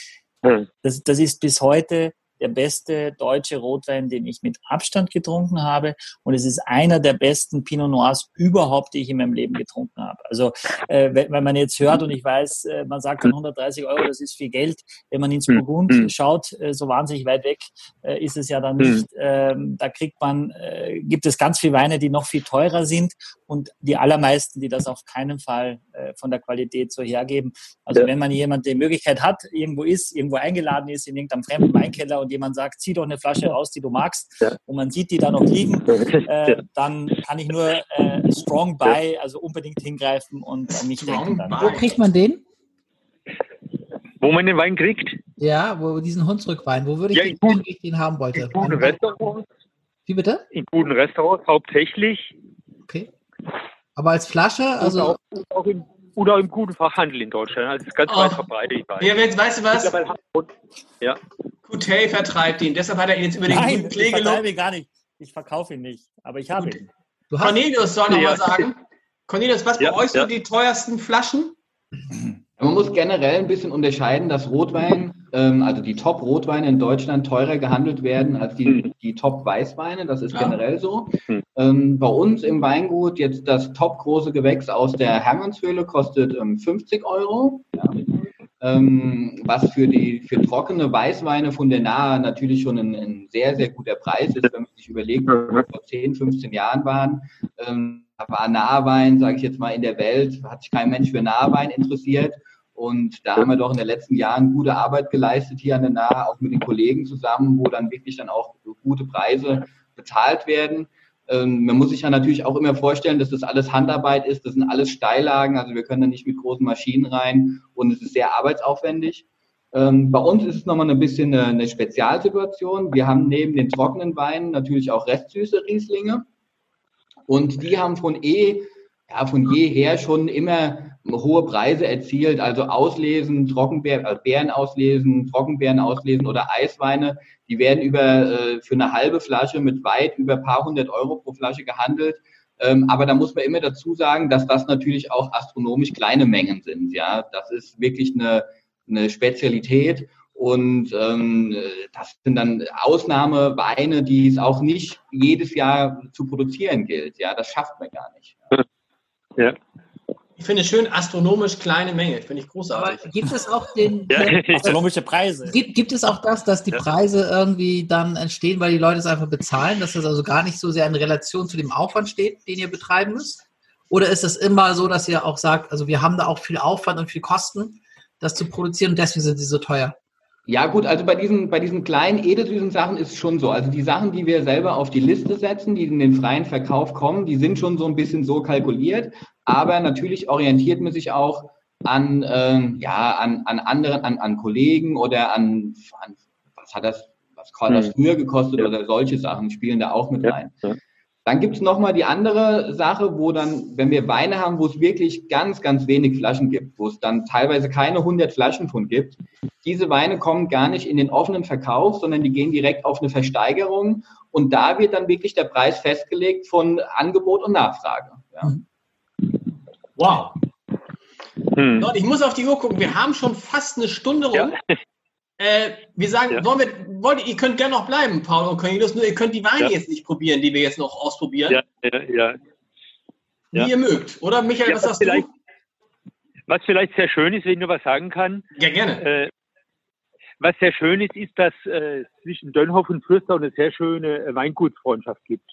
hm. das, das ist bis heute der beste deutsche Rotwein, den ich mit Abstand getrunken habe. Und es ist einer der besten Pinot Noirs überhaupt, die ich in meinem Leben getrunken habe. Also äh, wenn, wenn man jetzt hört und ich weiß, äh, man sagt dann 130 Euro, das ist viel Geld. Wenn man ins hm, Burgund mhm. schaut, äh, so wahnsinnig weit weg äh, ist es ja dann hm. nicht. Ähm, da kriegt man, äh, gibt es ganz viele Weine, die noch viel teurer sind und die allermeisten, die das auf keinen Fall äh, von der Qualität so hergeben. Also ja. wenn man jemand die Möglichkeit hat, irgendwo ist, irgendwo eingeladen ist in irgendeinem fremden Weinkeller und jemand sagt, zieh doch eine Flasche raus, die du magst, ja. und man sieht die da noch liegen, [laughs] äh, dann kann ich nur äh, Strong Buy, also unbedingt hingreifen und an mich denken. Dann. Wo kriegt man den? Wo man den Wein kriegt? Ja, wo diesen Hunsrückwein. Wo würde ich, ja, den, ich den haben wollte? In guten Restaurants. Wie bitte? In guten Restaurants hauptsächlich. Okay. Aber als Flasche? Also auch, auch im, oder im guten Fachhandel in Deutschland. Also ist ganz oh. weit verbreitet. Ich weiß. Ja, jetzt, weißt du was? Ja. Coutet vertreibt ihn. Deshalb hat er ihn jetzt über den Nein, guten gelobt. Ich gar nicht. Ich verkaufe ihn nicht. Aber ich habe ihn. Cornelius soll noch ja. mal sagen. Cornelius, was ja, bei euch ja. so die teuersten Flaschen? Man muss generell ein bisschen unterscheiden, dass Rotwein, ähm, also die Top-Rotweine in Deutschland teurer gehandelt werden als die, hm. die Top-Weißweine. Das ist ja. generell so. Hm. Ähm, bei uns im Weingut jetzt das top-große Gewächs aus der Hermannshöhle kostet ähm, 50 Euro. Ja. Ähm, was für die für trockene Weißweine von der Nahe natürlich schon ein, ein, sehr, sehr guter Preis ist, wenn man sich überlegt, wo wir vor 10, 15 Jahren waren. Ähm, da war Nahwein, sage ich jetzt mal, in der Welt, hat sich kein Mensch für Nahwein interessiert. Und da haben wir doch in den letzten Jahren gute Arbeit geleistet hier an der Nahe, auch mit den Kollegen zusammen, wo dann wirklich dann auch gute Preise bezahlt werden. Ähm, man muss sich ja natürlich auch immer vorstellen, dass das alles Handarbeit ist. Das sind alles Steillagen. Also wir können da nicht mit großen Maschinen rein und es ist sehr arbeitsaufwendig. Ähm, bei uns ist es nochmal ein bisschen eine, eine Spezialsituation. Wir haben neben den trockenen Weinen natürlich auch restsüße Rieslinge. Und die haben von eh, ja, von jeher schon immer hohe Preise erzielt, also Auslesen, Trockenbeeren, also Beeren auslesen, Trockenbeeren auslesen oder Eisweine, die werden über äh, für eine halbe Flasche mit weit über paar hundert Euro pro Flasche gehandelt. Ähm, aber da muss man immer dazu sagen, dass das natürlich auch astronomisch kleine Mengen sind. Ja, das ist wirklich eine, eine Spezialität. Und ähm, das sind dann Ausnahmeweine, die es auch nicht jedes Jahr zu produzieren gilt. Ja, das schafft man gar nicht. Ja. Ich finde es schön, astronomisch kleine Menge. Finde ich großartig. Aber gibt es auch den [laughs] [laughs] astronomische Preise? Gibt, gibt es auch das, dass die Preise irgendwie dann entstehen, weil die Leute es einfach bezahlen, dass das also gar nicht so sehr in Relation zu dem Aufwand steht, den ihr betreiben müsst? Oder ist es immer so, dass ihr auch sagt, also wir haben da auch viel Aufwand und viel Kosten, das zu produzieren und deswegen sind sie so teuer? Ja, gut, also bei diesen, bei diesen kleinen edelsüßen Sachen ist es schon so. Also die Sachen, die wir selber auf die Liste setzen, die in den freien Verkauf kommen, die sind schon so ein bisschen so kalkuliert. Aber natürlich orientiert man sich auch an, äh, ja, an, an anderen, an, an Kollegen oder an, an was hat das, was hat das hm. früher gekostet ja. oder solche Sachen spielen da auch mit rein. Ja. Dann gibt es nochmal die andere Sache, wo dann, wenn wir Weine haben, wo es wirklich ganz, ganz wenig Flaschen gibt, wo es dann teilweise keine 100 Flaschen von gibt, diese Weine kommen gar nicht in den offenen Verkauf, sondern die gehen direkt auf eine Versteigerung und da wird dann wirklich der Preis festgelegt von Angebot und Nachfrage. Ja. Wow. Hm. ich muss auf die Uhr gucken. Wir haben schon fast eine Stunde rum. Ja. Äh, wir sagen, ja. wollen wir, wollt, ihr könnt gerne noch bleiben, Paul und Cornelius, nur ihr könnt die Weine ja. jetzt nicht probieren, die wir jetzt noch ausprobieren. Ja, ja, ja. wie ihr mögt. Oder Michael, was was du? vielleicht- Was vielleicht sehr schön ist, wenn ich nur was sagen kann, Ja, gerne. äh, was sehr schön ist, ist, dass äh, zwischen Dönhoff und Fürster eine sehr schöne äh, Weingutsfreundschaft gibt.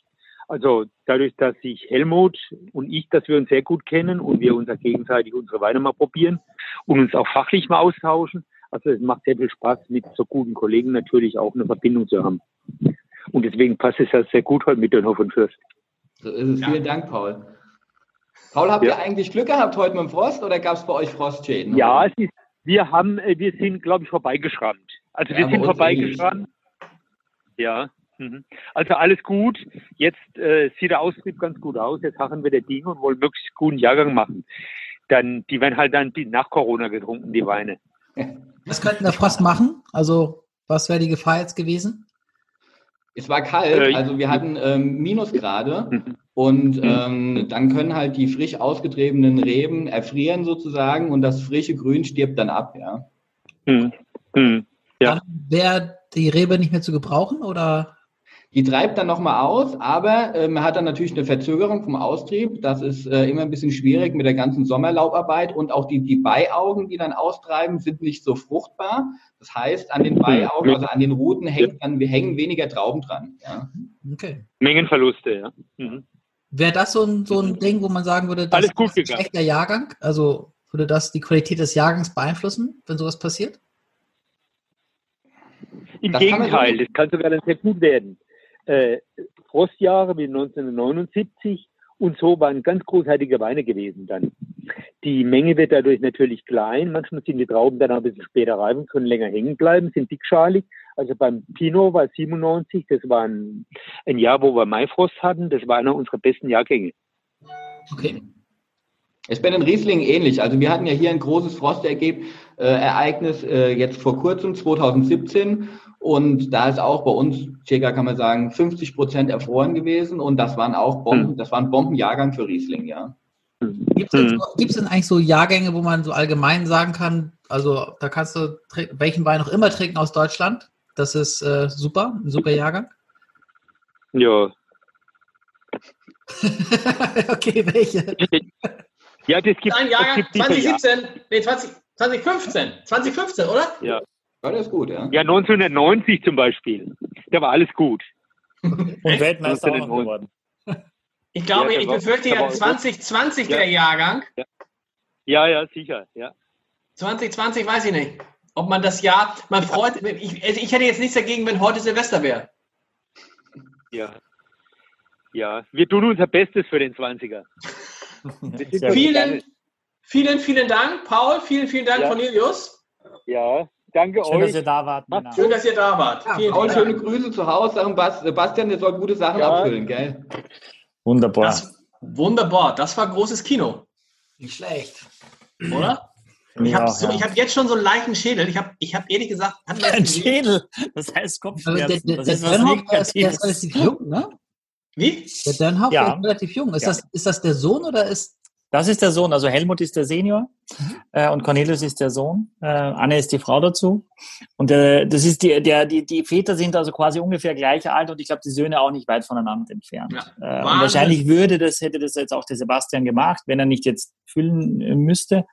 Also dadurch, dass sich Helmut und ich, dass wir uns sehr gut kennen und wir uns gegenseitig unsere Weine mal probieren und uns auch fachlich mal austauschen. Also es macht sehr viel Spaß, mit so guten Kollegen natürlich auch eine Verbindung zu haben. Und deswegen passt es ja sehr gut heute mit Dönhoff und Fürst. So ist es. Ja. Vielen Dank, Paul. Paul, habt Ja. ihr eigentlich Glück gehabt heute mit dem Frost oder gab es bei euch Frostschäden? Ja, es ist, wir haben, äh, wir sind, glaube ich, vorbeigeschrammt. Also Ja, wir sind vorbeigeschrammt. Ja. mhm. Also alles gut. Jetzt äh, sieht der Austrieb ganz gut aus. Jetzt haben wir der Dinge und wollen möglichst guten Jahrgang machen. Dann, die werden halt dann nach Corona getrunken, die Weine. [laughs] Was könnten der Frost machen? Also, was wäre die Gefahr jetzt gewesen? Es war kalt, Äh, also wir hatten ähm, Minusgrade [laughs] und ähm, dann können halt die frisch ausgetretenen Reben erfrieren sozusagen und das frische Grün stirbt dann ab, ja. Hm. Hm. Ja. Dann wäre die Rebe nicht mehr zu gebrauchen oder? Die treibt dann nochmal aus, aber äh, man hat dann natürlich eine Verzögerung vom Austrieb. Das ist äh, immer ein bisschen schwierig mit der ganzen Sommerlaubarbeit und auch die, die Beiaugen, die dann austreiben, sind nicht so fruchtbar. Das heißt, an den Beiaugen, also an den Ruten, hängt dann, wir hängen weniger Trauben dran. Ja. Okay. Mengenverluste, ja. Mhm. Wäre das so ein, so ein Ding, wo man sagen würde, das Alles gut ist ein gegangen. schlechter Jahrgang? Also würde das die Qualität des Jahrgangs beeinflussen, wenn sowas passiert? Im Das kann Gegenteil, so- das kann sogar dann sehr gut werden. Äh, Frostjahre wie 1979 und so waren ganz großartige Weine gewesen dann. Die Menge wird dadurch natürlich klein. Manchmal sind die Trauben dann auch ein bisschen später reif und können länger hängen bleiben, sind dickschalig. Also beim Pinot war 97, das war ein, ein Jahr, wo wir Maifrost hatten. Das war einer unserer besten Jahrgänge. Okay. Ist bei den Rieslingen ähnlich. Also wir hatten ja hier ein großes Frostereignis äh, äh, jetzt vor kurzem, 2017. Und da ist auch bei uns, circa kann man sagen, 50 Prozent erfroren gewesen. Und das waren auch Bomben, das war ein Bombenjahrgang für Riesling, ja. Gibt es Hm. gibt's denn eigentlich so Jahrgänge, wo man so allgemein sagen kann, also da kannst du welchen Wein auch immer trinken aus Deutschland? Das ist äh, super, ein super Jahrgang. Ja. [laughs] okay, welche? Ja, das gibt Ein Jahrgang gibt sicher, ja. 2017, nee, 20, 2015. 2015, oder? Ja, das ist gut, ja. ja, 1990 zum Beispiel. Da war alles gut. Und Weltmeister auch noch 1990. geworden. Ich glaube, Ja, ich war- befürchte ja war- 2020 Ja. der Jahrgang. Ja, ja, sicher, ja. 2020 weiß ich nicht. Ob man das Jahr, man freut, ich, also ich hätte jetzt nichts dagegen, wenn heute Silvester wäre. Ja. Ja, wir tun unser Bestes für den 20er. [laughs] Wir sind Sehr so- Vielen, vielen, vielen Dank, Paul. Vielen, vielen Dank, Ja. Cornelius. Ja, danke Schön, dass euch. ihr da wart. Männer. Schön, dass ihr da wart. Ja, vielen, vielen schöne Dank. Grüße zu Hause. Sagen Bas- Sebastian, der soll gute Sachen Ja. abfüllen, gell? Wunderbar. Das, wunderbar. Das war großes Kino, Nicht schlecht. oder? Ich habe so, ja. hab jetzt schon so einen leichten Schädel. Ich habe ich hab ehrlich gesagt, hat man das Ein? Schädel. Das heißt Also der, Kopfschmerzen. der, Das der ist was Dönhoff, der ist, relativ jung, ne? Wie? Der Dönhoff Ja. ist relativ jung. Ist, Ja. das, ist das der Sohn oder ist. Das ist der Sohn. Also Helmut ist der Senior Mhm. äh, und Cornelius ist der Sohn. Äh, Anne ist die Frau dazu. Und äh, das ist die, der, die, die Väter sind also quasi ungefähr gleich alt und ich glaube, die Söhne auch nicht weit voneinander entfernt. Ja. Äh, und wahrscheinlich würde das, hätte das jetzt auch der Sebastian gemacht, wenn er nicht jetzt füllen müsste.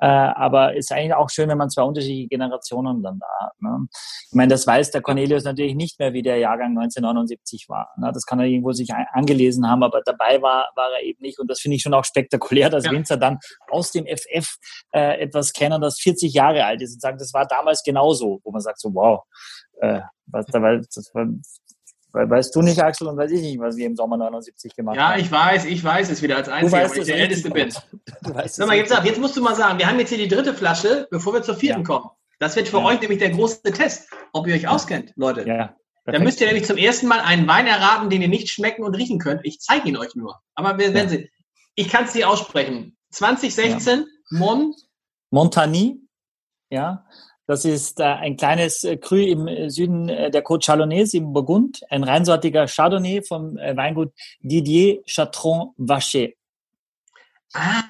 Aber ist eigentlich auch schön, wenn man zwei unterschiedliche Generationen dann da hat. Ne? Ich meine, das weiß der Cornelius natürlich nicht mehr, wie der Jahrgang 1979 war. Ne? Das kann er irgendwo sich angelesen haben, aber dabei war, war er eben nicht. Und das finde ich schon auch spektakulär, dass Ja. Winzer dann aus dem FF äh, etwas kennen, das 40 Jahre alt ist und sagen, das war damals genauso, wo man sagt so, wow, äh, was, da war, das war, we- weißt du nicht, Axel, und weiß ich nicht, was wir im Sommer 79 gemacht Ja, haben. ich weiß, ich weiß es wieder als Einziger, weil ich der Älteste bin. [laughs] Du weißt mal, jetzt, jetzt musst du mal sagen, wir haben jetzt hier die dritte Flasche, bevor wir zur vierten Ja. kommen. Das wird für Ja. euch nämlich der große Test, ob ihr euch auskennt, Leute. Ja, Dann müsst ihr nämlich zum ersten Mal einen Wein erraten, den ihr nicht schmecken und riechen könnt. Ich zeige ihn euch nur. Aber wir werden sehen. Ich kann es nicht aussprechen. 2016, Mon, Montagny, ja, das ist äh, ein kleines äh, Cru im äh, Süden äh, der Côte Chalonnaise im Burgund, ein reinsortiger Chardonnay vom äh, Weingut Didier Chatron Vacher ah,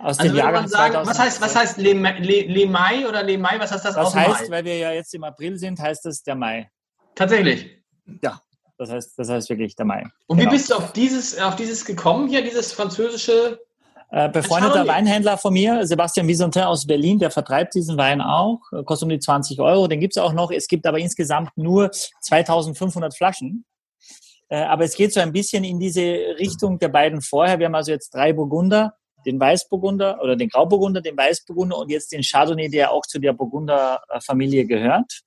aus also dem Jahrgang man sagen, was 2012. heißt, was heißt Le, Le, Le Mai oder Le Mai? Was heißt das? Das aus dem heißt, Mai? weil wir ja jetzt im April sind, heißt das der Mai. Tatsächlich. Ja. das heißt, das heißt wirklich der Mai. Und Genau. wie bist du auf dieses, auf dieses gekommen hier, dieses französische? Äh, befreundeter. Weinhändler von mir, Sebastian Wiesentin aus Berlin, der vertreibt diesen Wein auch, äh, kostet um die 20 Euro. Den gibt's auch noch. Es gibt aber insgesamt nur 2500 Flaschen. Äh, aber es geht so ein bisschen in diese Richtung der beiden vorher. Wir haben also jetzt drei Burgunder, den Weißburgunder oder den Grauburgunder, den Weißburgunder und jetzt den Chardonnay, der auch zu der Burgunder-Familie gehört.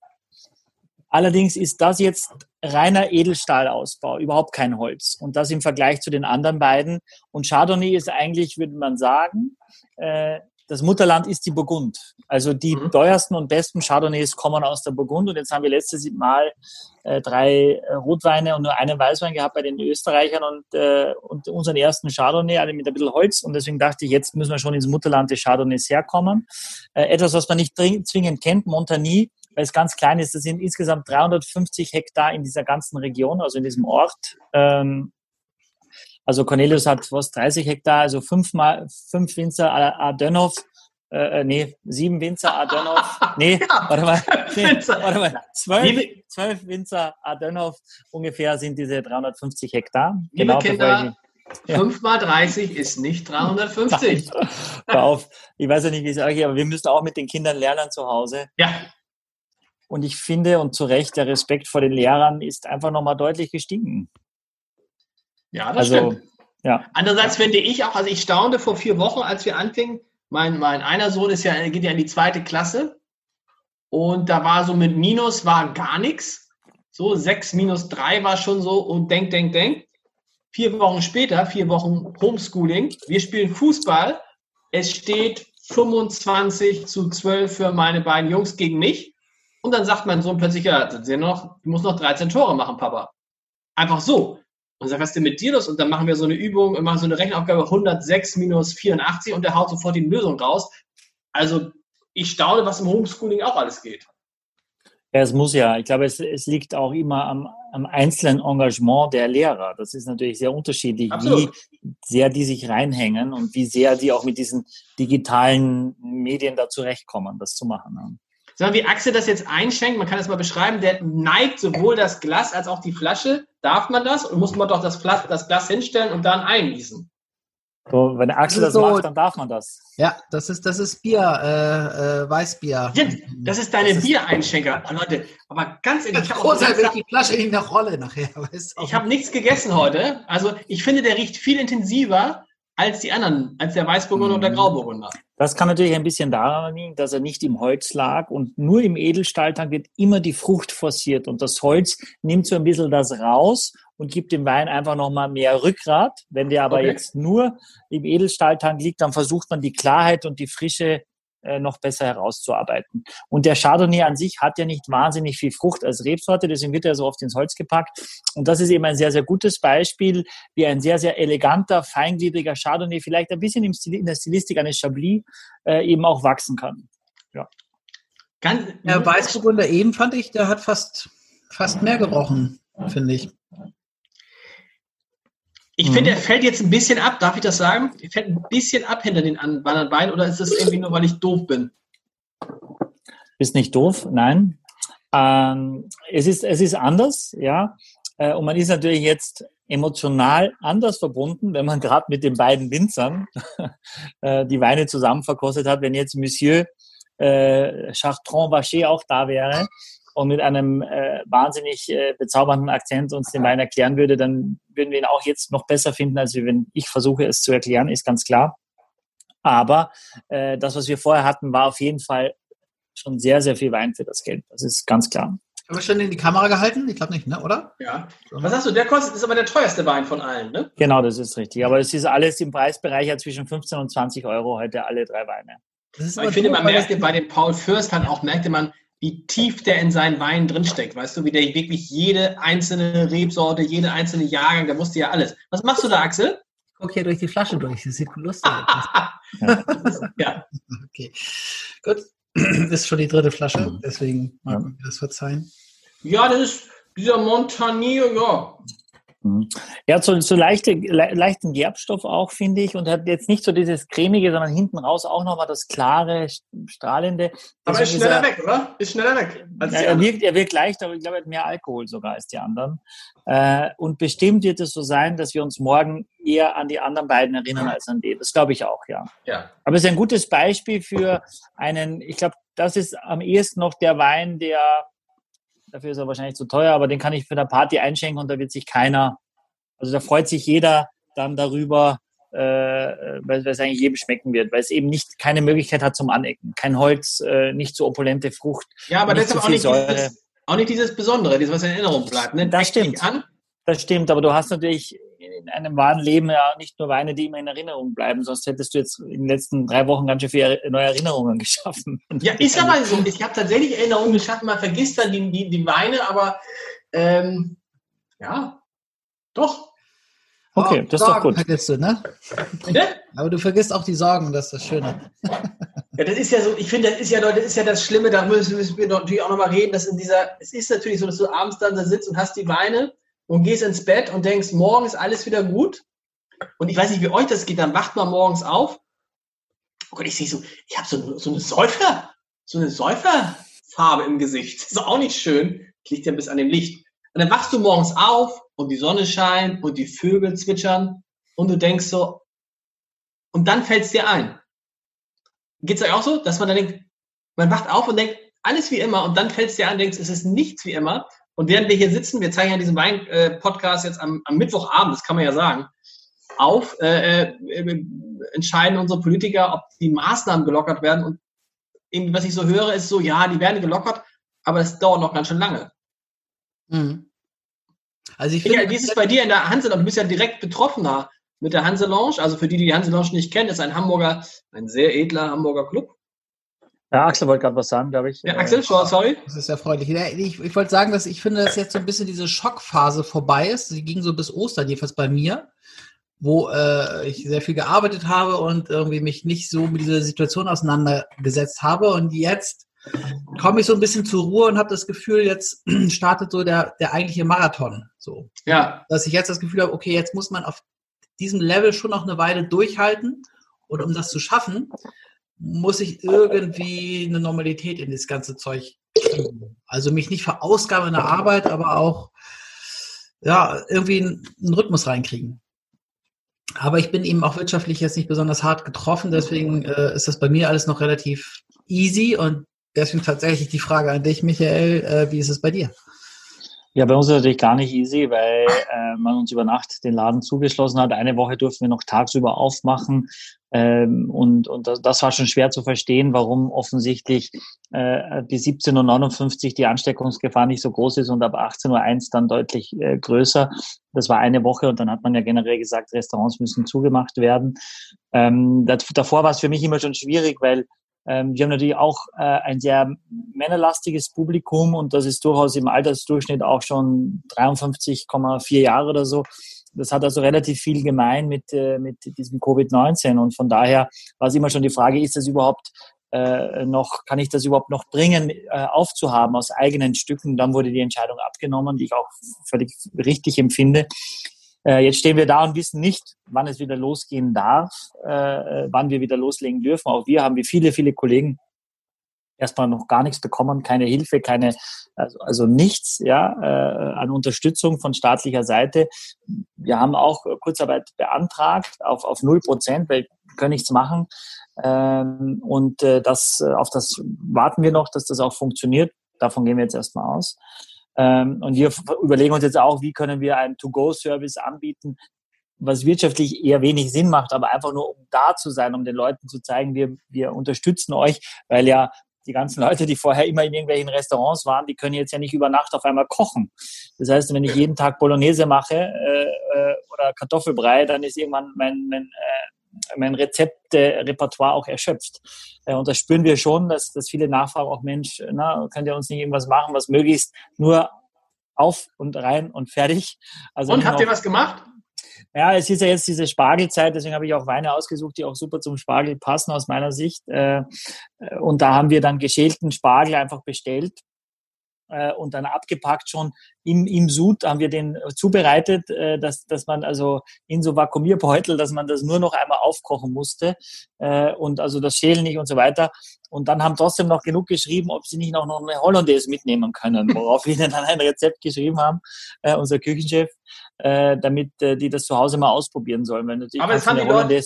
Allerdings ist das jetzt reiner Edelstahlausbau, überhaupt kein Holz. Und das im Vergleich zu den anderen beiden. Und Chardonnay ist eigentlich, würde man sagen, äh, das Mutterland ist die Burgund. Also die Mhm. teuersten und besten Chardonnays kommen aus der Burgund. Und jetzt haben wir letztes Mal äh, drei äh, Rotweine und nur einen Weißwein gehabt bei den Österreichern und, äh, und unseren ersten Chardonnay, alle mit ein bisschen Holz. Und deswegen dachte ich, jetzt müssen wir schon ins Mutterland des Chardonnays herkommen. Äh, etwas, was man nicht zwingend kennt, Montagny, weil es ganz klein ist. Das sind insgesamt 350 Hektar in dieser ganzen Region, also in diesem Ort. Ähm, also Cornelius hat was 30 Hektar, also fünfmal fünf Winzer Ardönhoff, äh, äh, nee, sieben Winzer Ardönhoff, [laughs] nee, warte mal, nee, Winzer. warte mal, zwölf, zwölf Winzer Ardönhoff ungefähr sind diese 350 Hektar. Liebe bevor Kinder, Ja. 5 mal 30 ist nicht 350. ich, hör auf, ich weiß ja nicht, wie es euch geht, aber wir müssen auch mit den Kindern lernen zu Hause. Ja, Und ich finde, und zu Recht, der Respekt vor den Lehrern ist einfach nochmal deutlich gestiegen. ja, das Also, stimmt. ja. Andererseits finde ich auch, also ich staunte vor vier Wochen, als wir anfingen, mein, mein einer Sohn ist ja, geht ja in die zweite Klasse und da war so mit Minus war gar nichts. So sechs minus drei war schon so und denk, denk, denk. Vier Wochen später, vier Wochen Homeschooling, wir spielen Fußball. Es steht 25 zu 12 für meine beiden Jungs gegen mich. Und dann sagt mein Sohn plötzlich, ja, du musst noch 13 Tore machen, Papa. Einfach so. Und ich sag, was ist denn mit dir los? Und dann machen wir so eine Übung, wir machen so eine Rechenaufgabe 106 minus 84 und der haut sofort die Lösung raus. Also ich staune, was im Homeschooling auch alles geht. Ja, es muss ja. Ich glaube, es, es liegt auch immer am, am einzelnen Engagement der Lehrer. Das ist natürlich sehr unterschiedlich, Absolut. wie sehr die sich reinhängen und wie sehr die auch mit diesen digitalen Medien da zurechtkommen, das zu machen. Sag mal, wie Axel das jetzt einschenkt, man kann das mal beschreiben, der neigt sowohl das Glas als auch die Flasche. Darf man das? Und muss man doch das, Glas- das Glas hinstellen und dann eingießen? So, wenn Axel Das das so- macht, dann darf man das. Ja, das ist, das ist Bier, äh, äh, Weißbier. Ja, das ist deine Biereinschenker. Oh, Leute, aber ganz ehrlich, ich habe die Flasche in der Rolle nachher. [laughs] Weißt du? Ich habe nichts gegessen heute. Also ich finde, der riecht viel intensiver als die anderen, als der Weißburgunder und der Mhm. Grauburgunder. Das kann natürlich ein bisschen daran liegen, dass er nicht im Holz lag und nur im Edelstahltank wird immer die Frucht forciert und das Holz nimmt so ein bisschen das raus und gibt dem Wein einfach nochmal mehr Rückgrat. Wenn der aber Okay. jetzt nur im Edelstahltank liegt, dann versucht man die Klarheit und die Frische äh, noch besser herauszuarbeiten. Und der Chardonnay an sich hat ja nicht wahnsinnig viel Frucht als Rebsorte, deswegen wird er so oft ins Holz gepackt. Und das ist eben ein sehr, sehr gutes Beispiel, wie ein sehr, sehr eleganter, feingliedriger Chardonnay vielleicht ein bisschen in der Stilistik eines Chablis äh, eben auch wachsen kann. Ganz, Der Weißburgunder eben fand ich, der hat fast, fast mehr gerochen, finde ich. Ich Mhm. finde, er fällt jetzt ein bisschen ab. Darf ich das sagen? Er fällt ein bisschen ab hinter den an- anderen Beinen oder ist das irgendwie nur, weil ich doof bin? Bist nicht doof, nein. Ähm, es, ist, es ist anders, ja. Äh, und man ist natürlich jetzt emotional anders verbunden, wenn man [laughs] gerade mit den beiden Winzern [laughs] äh, die Weine zusammen verkostet hat. Wenn jetzt Monsieur äh, Chartrand Vacher auch da wäre und mit einem äh, wahnsinnig äh, bezaubernden Akzent uns den Wein erklären würde, dann würden wir ihn auch jetzt noch besser finden, als wenn ich versuche es zu erklären, ist ganz klar. Aber äh, das, was wir vorher hatten, war auf jeden Fall schon sehr, sehr viel Wein für das Geld. Das ist ganz klar. Haben wir schon in die Kamera gehalten? Ich glaube nicht, ne? oder? Ja. Was sagst du? Der kostet, ist aber der teuerste Wein von allen, ne? Genau, das ist richtig. Aber es ist alles im Preisbereich ja zwischen 15 und 20 Euro heute alle drei Weine. Das ist Aber ich finde, man merkte bei dem Paul Fürst halt auch, merkte man, wie tief der in seinen Weinen drinsteckt. Weißt du, wie der wirklich jede einzelne Rebsorte, jede einzelne Jahrgang, der wusste ja alles. Was machst du da, Axel? Ich guck hier durch die Flasche durch. Das sieht lustig aus. [laughs] Ja. Okay. Gut. Das [clears throat] ist schon die dritte Flasche, deswegen mag Ja. man mir das verzeihen. Ja, das ist dieser Montagnier, ja. Er hat so, so leichte, le, leichten Gerbstoff auch, finde ich, und hat jetzt nicht so dieses cremige, sondern hinten raus auch nochmal das klare, strahlende. Aber ist schneller weg, oder? Ist schneller weg. Ja, er, wirkt, er wirkt leichter, aber ich glaube, er hat mehr Alkohol sogar als die anderen. Äh, und bestimmt wird es so sein, dass wir uns morgen eher an die anderen beiden erinnern als an die. Das glaube ich auch, ja. ja. Aber es ist ein gutes Beispiel für einen, ich glaube, das ist am ehesten noch der Wein, der Dafür ist er wahrscheinlich zu teuer, aber den kann ich für eine Party einschenken und da wird sich keiner, also da freut sich jeder dann darüber, äh, weil, es eigentlich jedem schmecken wird, weil es eben nicht keine Möglichkeit hat zum Anecken. Kein Holz, äh, nicht so opulente Frucht. Ja, aber das ist auch nicht, dieses, auch nicht dieses Besondere, dieses, was in Erinnerung bleibt. Ne? Das stimmt. An. Das stimmt, aber du hast natürlich in einem wahren Leben ja nicht nur Weine, die immer in Erinnerung bleiben, sonst hättest du jetzt in den letzten drei Wochen ganz schön viele neue Erinnerungen [laughs] geschaffen. Ja, ist aber so. Ich habe tatsächlich Erinnerungen geschaffen, man vergisst dann die, die, die Weine, aber ähm, ja, doch. Okay, das ist doch gut. Vergisst du, ne? Bitte? Aber du vergisst auch die Sorgen, das ist das Schöne. [laughs] Ja, das ist ja so, ich finde, das ist ja, das ist ja das Schlimme, da müssen wir natürlich auch nochmal reden, dass in dieser, es ist natürlich so, dass du abends dann da sitzt und hast die Weine und gehst ins Bett und denkst, morgen ist alles wieder gut. Und ich weiß nicht, wie euch das geht, dann wacht man morgens auf und ich sehe so, ich habe so, so eine Säufer, so eine Säuferfarbe im Gesicht. Das ist auch nicht schön. Ich liegt ja bis an dem Licht. Und dann wachst du morgens auf und die Sonne scheint und die Vögel zwitschern und du denkst so, und dann fällt es dir ein. Geht es euch auch so, dass man dann denkt, man wacht auf und denkt, alles wie immer und dann fällt es dir ein denkst, es ist nichts wie immer und während wir hier sitzen, wir zeigen ja diesen Wein-Podcast jetzt am, am, Mittwochabend, das kann man ja sagen, auf, äh, äh, entscheiden unsere Politiker, ob die Maßnahmen gelockert werden. Und irgendwie, was ich so höre, ist so, ja, die werden gelockert, aber das dauert noch ganz schön lange. Mhm. Also ich finde, ja, wie ist es bei dir in der Hanse? Du bist ja direkt Betroffener mit der Hanse Lounge. Also für die, die die Hanse Lounge nicht kennen, ist ein Hamburger, ein sehr edler Hamburger Club. Ja, Axel wollte gerade was sagen, glaube ich. Ja, Axel, sorry. Das ist ja freundlich. Ich, ich wollte sagen, dass ich finde, dass jetzt so ein bisschen diese Schockphase vorbei ist. Sie ging so bis Ostern, jedenfalls bei mir, wo äh, ich sehr viel gearbeitet habe und irgendwie mich nicht so mit dieser Situation auseinandergesetzt habe. Und jetzt komme ich so ein bisschen zur Ruhe und habe das Gefühl, jetzt [clears throat] startet so der, der eigentliche Marathon. So. Ja. Dass ich jetzt das Gefühl habe, okay, jetzt muss man auf diesem Level schon noch eine Weile durchhalten. Und um das zu schaffen, muss ich irgendwie eine Normalität in das ganze Zeug. Also mich nicht verausgaben in der Arbeit, aber auch ja, irgendwie einen Rhythmus reinkriegen. Aber ich bin eben auch wirtschaftlich jetzt nicht besonders hart getroffen, deswegen äh, ist das bei mir alles noch relativ easy und deswegen tatsächlich die Frage an dich, Michael, äh, wie ist es bei dir? Ja, bei uns ist es natürlich gar nicht easy, weil äh, man uns über Nacht den Laden zugeschlossen hat. Eine Woche durften wir noch tagsüber aufmachen. Ähm, und und das, das war schon schwer zu verstehen, warum offensichtlich äh, bis 17.59 Uhr die Ansteckungsgefahr nicht so groß ist und ab 18.01 Uhr dann deutlich äh, größer. Das war eine Woche und dann hat man ja generell gesagt, Restaurants müssen zugemacht werden. Ähm, das, davor war es für mich immer schon schwierig, weil ähm, wir haben natürlich auch äh, ein sehr männerlastiges Publikum und das ist durchaus im Altersdurchschnitt auch schon 53,4 Jahre oder so. Das hat also relativ viel gemein mit, äh, mit diesem Covid-19 und von daher war es immer schon die Frage, ist das überhaupt äh, noch, kann ich das überhaupt noch bringen, äh, aufzuhaben aus eigenen Stücken? Dann wurde die Entscheidung abgenommen, die ich auch völlig richtig empfinde. Äh, jetzt stehen wir da und wissen nicht, wann es wieder losgehen darf, äh, wann wir wieder loslegen dürfen. Auch wir haben wie viele, viele Kollegen erstmal noch gar nichts bekommen, keine Hilfe, keine, also, also nichts ja, äh, an Unterstützung von staatlicher Seite. Wir haben auch Kurzarbeit beantragt auf, auf 0 Prozent, weil wir können nichts machen. Ähm, und äh, das, auf das warten wir noch, dass das auch funktioniert. Davon gehen wir jetzt erstmal aus. Ähm, und wir überlegen uns jetzt auch, wie können wir einen To-Go-Service anbieten, was wirtschaftlich eher wenig Sinn macht, aber einfach nur um da zu sein, um den Leuten zu zeigen, wir, wir unterstützen euch, weil ja die ganzen [laughs] Leute, die vorher immer in irgendwelchen Restaurants waren, die können jetzt ja nicht über Nacht auf einmal kochen. Das heißt, wenn ich jeden Tag Bolognese mache äh, äh oder Kartoffelbrei, dann ist irgendwann mein, mein, äh, mein Rezeptrepertoire auch erschöpft. Äh, und das spüren wir schon, dass, dass viele nachfragen, auch Mensch, na, könnt ihr uns nicht irgendwas machen, was möglichst nur auf und rein und fertig. Also und habt ihr was gemacht? Ja, es ist ja jetzt diese Spargelzeit, deswegen habe ich auch Weine ausgesucht, die auch super zum Spargel passen aus meiner Sicht. Äh, und da haben wir dann geschälten Spargel einfach bestellt äh, und dann abgepackt schon im, im Sud haben wir den zubereitet, äh, dass, dass man also in so Vakuumierbeutel, dass man das nur noch einmal aufkochen musste äh, und also das Schälen nicht und so weiter. Und dann haben trotzdem noch genug geschrieben, ob sie nicht noch eine Hollandaise mitnehmen können, worauf [laughs] wir ihnen dann ein Rezept geschrieben haben, äh, unser Küchenchef, äh, damit äh, die das zu Hause mal ausprobieren sollen. Wenn Aber es haben die Leute,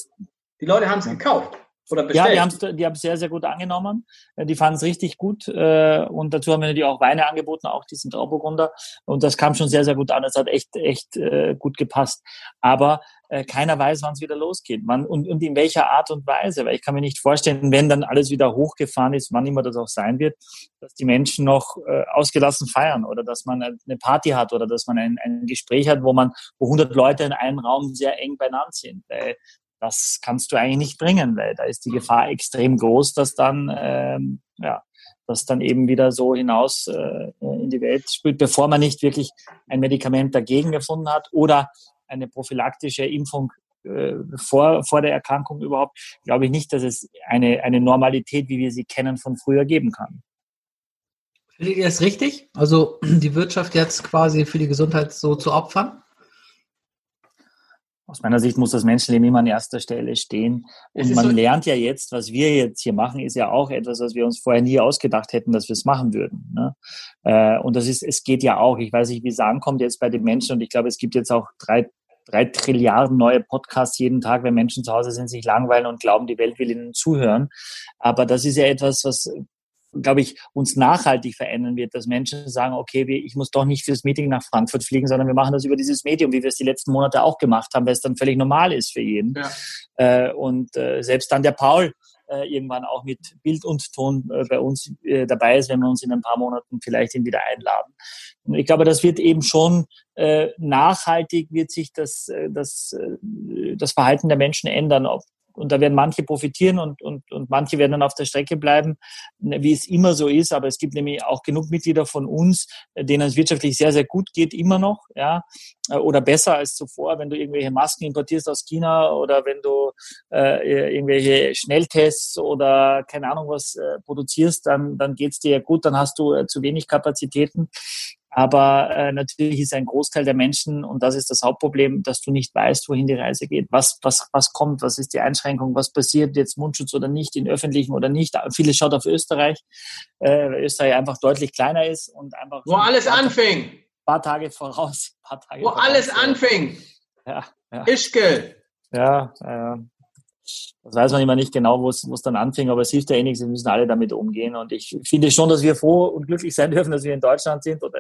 die Leute haben es gekauft. Oder bestellt. Ja, die haben es die haben's sehr, sehr gut angenommen. Äh, die fanden es richtig gut. Äh, und dazu haben wir natürlich auch Weine angeboten, auch diesen Grauburgunder. Und das kam schon sehr, sehr gut an. Es hat echt, echt äh, gut gepasst. Aber keiner weiß, wann es wieder losgeht. Wann, und, und in welcher Art und Weise. Weil ich kann mir nicht vorstellen, wenn dann alles wieder hochgefahren ist, wann immer das auch sein wird, dass die Menschen noch ausgelassen feiern oder dass man eine Party hat oder dass man ein, ein Gespräch hat, wo man, wo 100 Leute in einem Raum sehr eng beieinander sind. Weil das kannst du eigentlich nicht bringen, weil da ist die Gefahr extrem groß, dass dann, ähm, ja, das dann eben wieder so hinaus äh, in die Welt spült, bevor man nicht wirklich ein Medikament dagegen gefunden hat oder eine prophylaktische Impfung äh, vor, vor der Erkrankung überhaupt, glaube ich nicht, dass es eine, eine Normalität, wie wir sie kennen, von früher geben kann. Findet ihr das richtig? Also [clears throat] die Wirtschaft jetzt quasi für die Gesundheit so zu opfern? Aus meiner Sicht muss das Menschenleben immer an erster Stelle stehen. Und man so lernt ja jetzt, was wir jetzt hier machen, ist ja auch etwas, was wir uns vorher nie ausgedacht hätten, dass wir es machen würden. Ne? Äh, und das ist, es geht ja auch. Ich weiß nicht, wie es ankommt jetzt bei den Menschen. Und ich glaube, es gibt jetzt auch drei, drei Trilliarden neue Podcasts jeden Tag, wenn Menschen zu Hause sind, sich langweilen und glauben, die Welt will ihnen zuhören. Aber das ist ja etwas, was glaube ich, uns nachhaltig verändern wird, dass Menschen sagen, okay, ich muss doch nicht fürs Meeting nach Frankfurt fliegen, sondern wir machen das über dieses Medium, wie wir es die letzten Monate auch gemacht haben, weil es dann völlig normal ist für jeden. Ja. Äh, und äh, selbst dann der Paul äh, irgendwann auch mit Bild und Ton bei uns dabei ist, wenn wir uns in ein paar Monaten vielleicht ihn wieder einladen. Und ich glaube, das wird eben schon nachhaltig wird sich das, das, das Verhalten der Menschen ändern, ob und da werden manche profitieren und, und, und manche werden dann auf der Strecke bleiben, wie es immer so ist. Aber es gibt nämlich auch genug Mitglieder von uns, denen es wirtschaftlich sehr, sehr gut geht, immer noch, ja, oder besser als zuvor, wenn du irgendwelche Masken importierst aus China oder wenn du äh, irgendwelche Schnelltests oder keine Ahnung was äh, produzierst, dann, dann geht's dir gut, dann hast du äh, zu wenig Kapazitäten. Aber äh, natürlich ist ein Großteil der Menschen, und das ist das Hauptproblem, dass du nicht weißt, wohin die Reise geht. Was, was, was kommt, was ist die Einschränkung, was passiert jetzt Mundschutz oder nicht, in öffentlichen oder nicht. Viele schaut auf Österreich, äh, weil Österreich einfach deutlich kleiner ist und einfach. Wo alles ein anfing. Paar Tage voraus. [laughs] Paar Tage Wo voraus, alles anfing. Ja. ja. Ischke. Ja, äh, das weiß man immer nicht genau, wo es dann anfing, aber es hilft ja eh nichts, wir müssen alle damit umgehen. Und ich finde schon, dass wir froh und glücklich sein dürfen, dass wir in Deutschland sind oder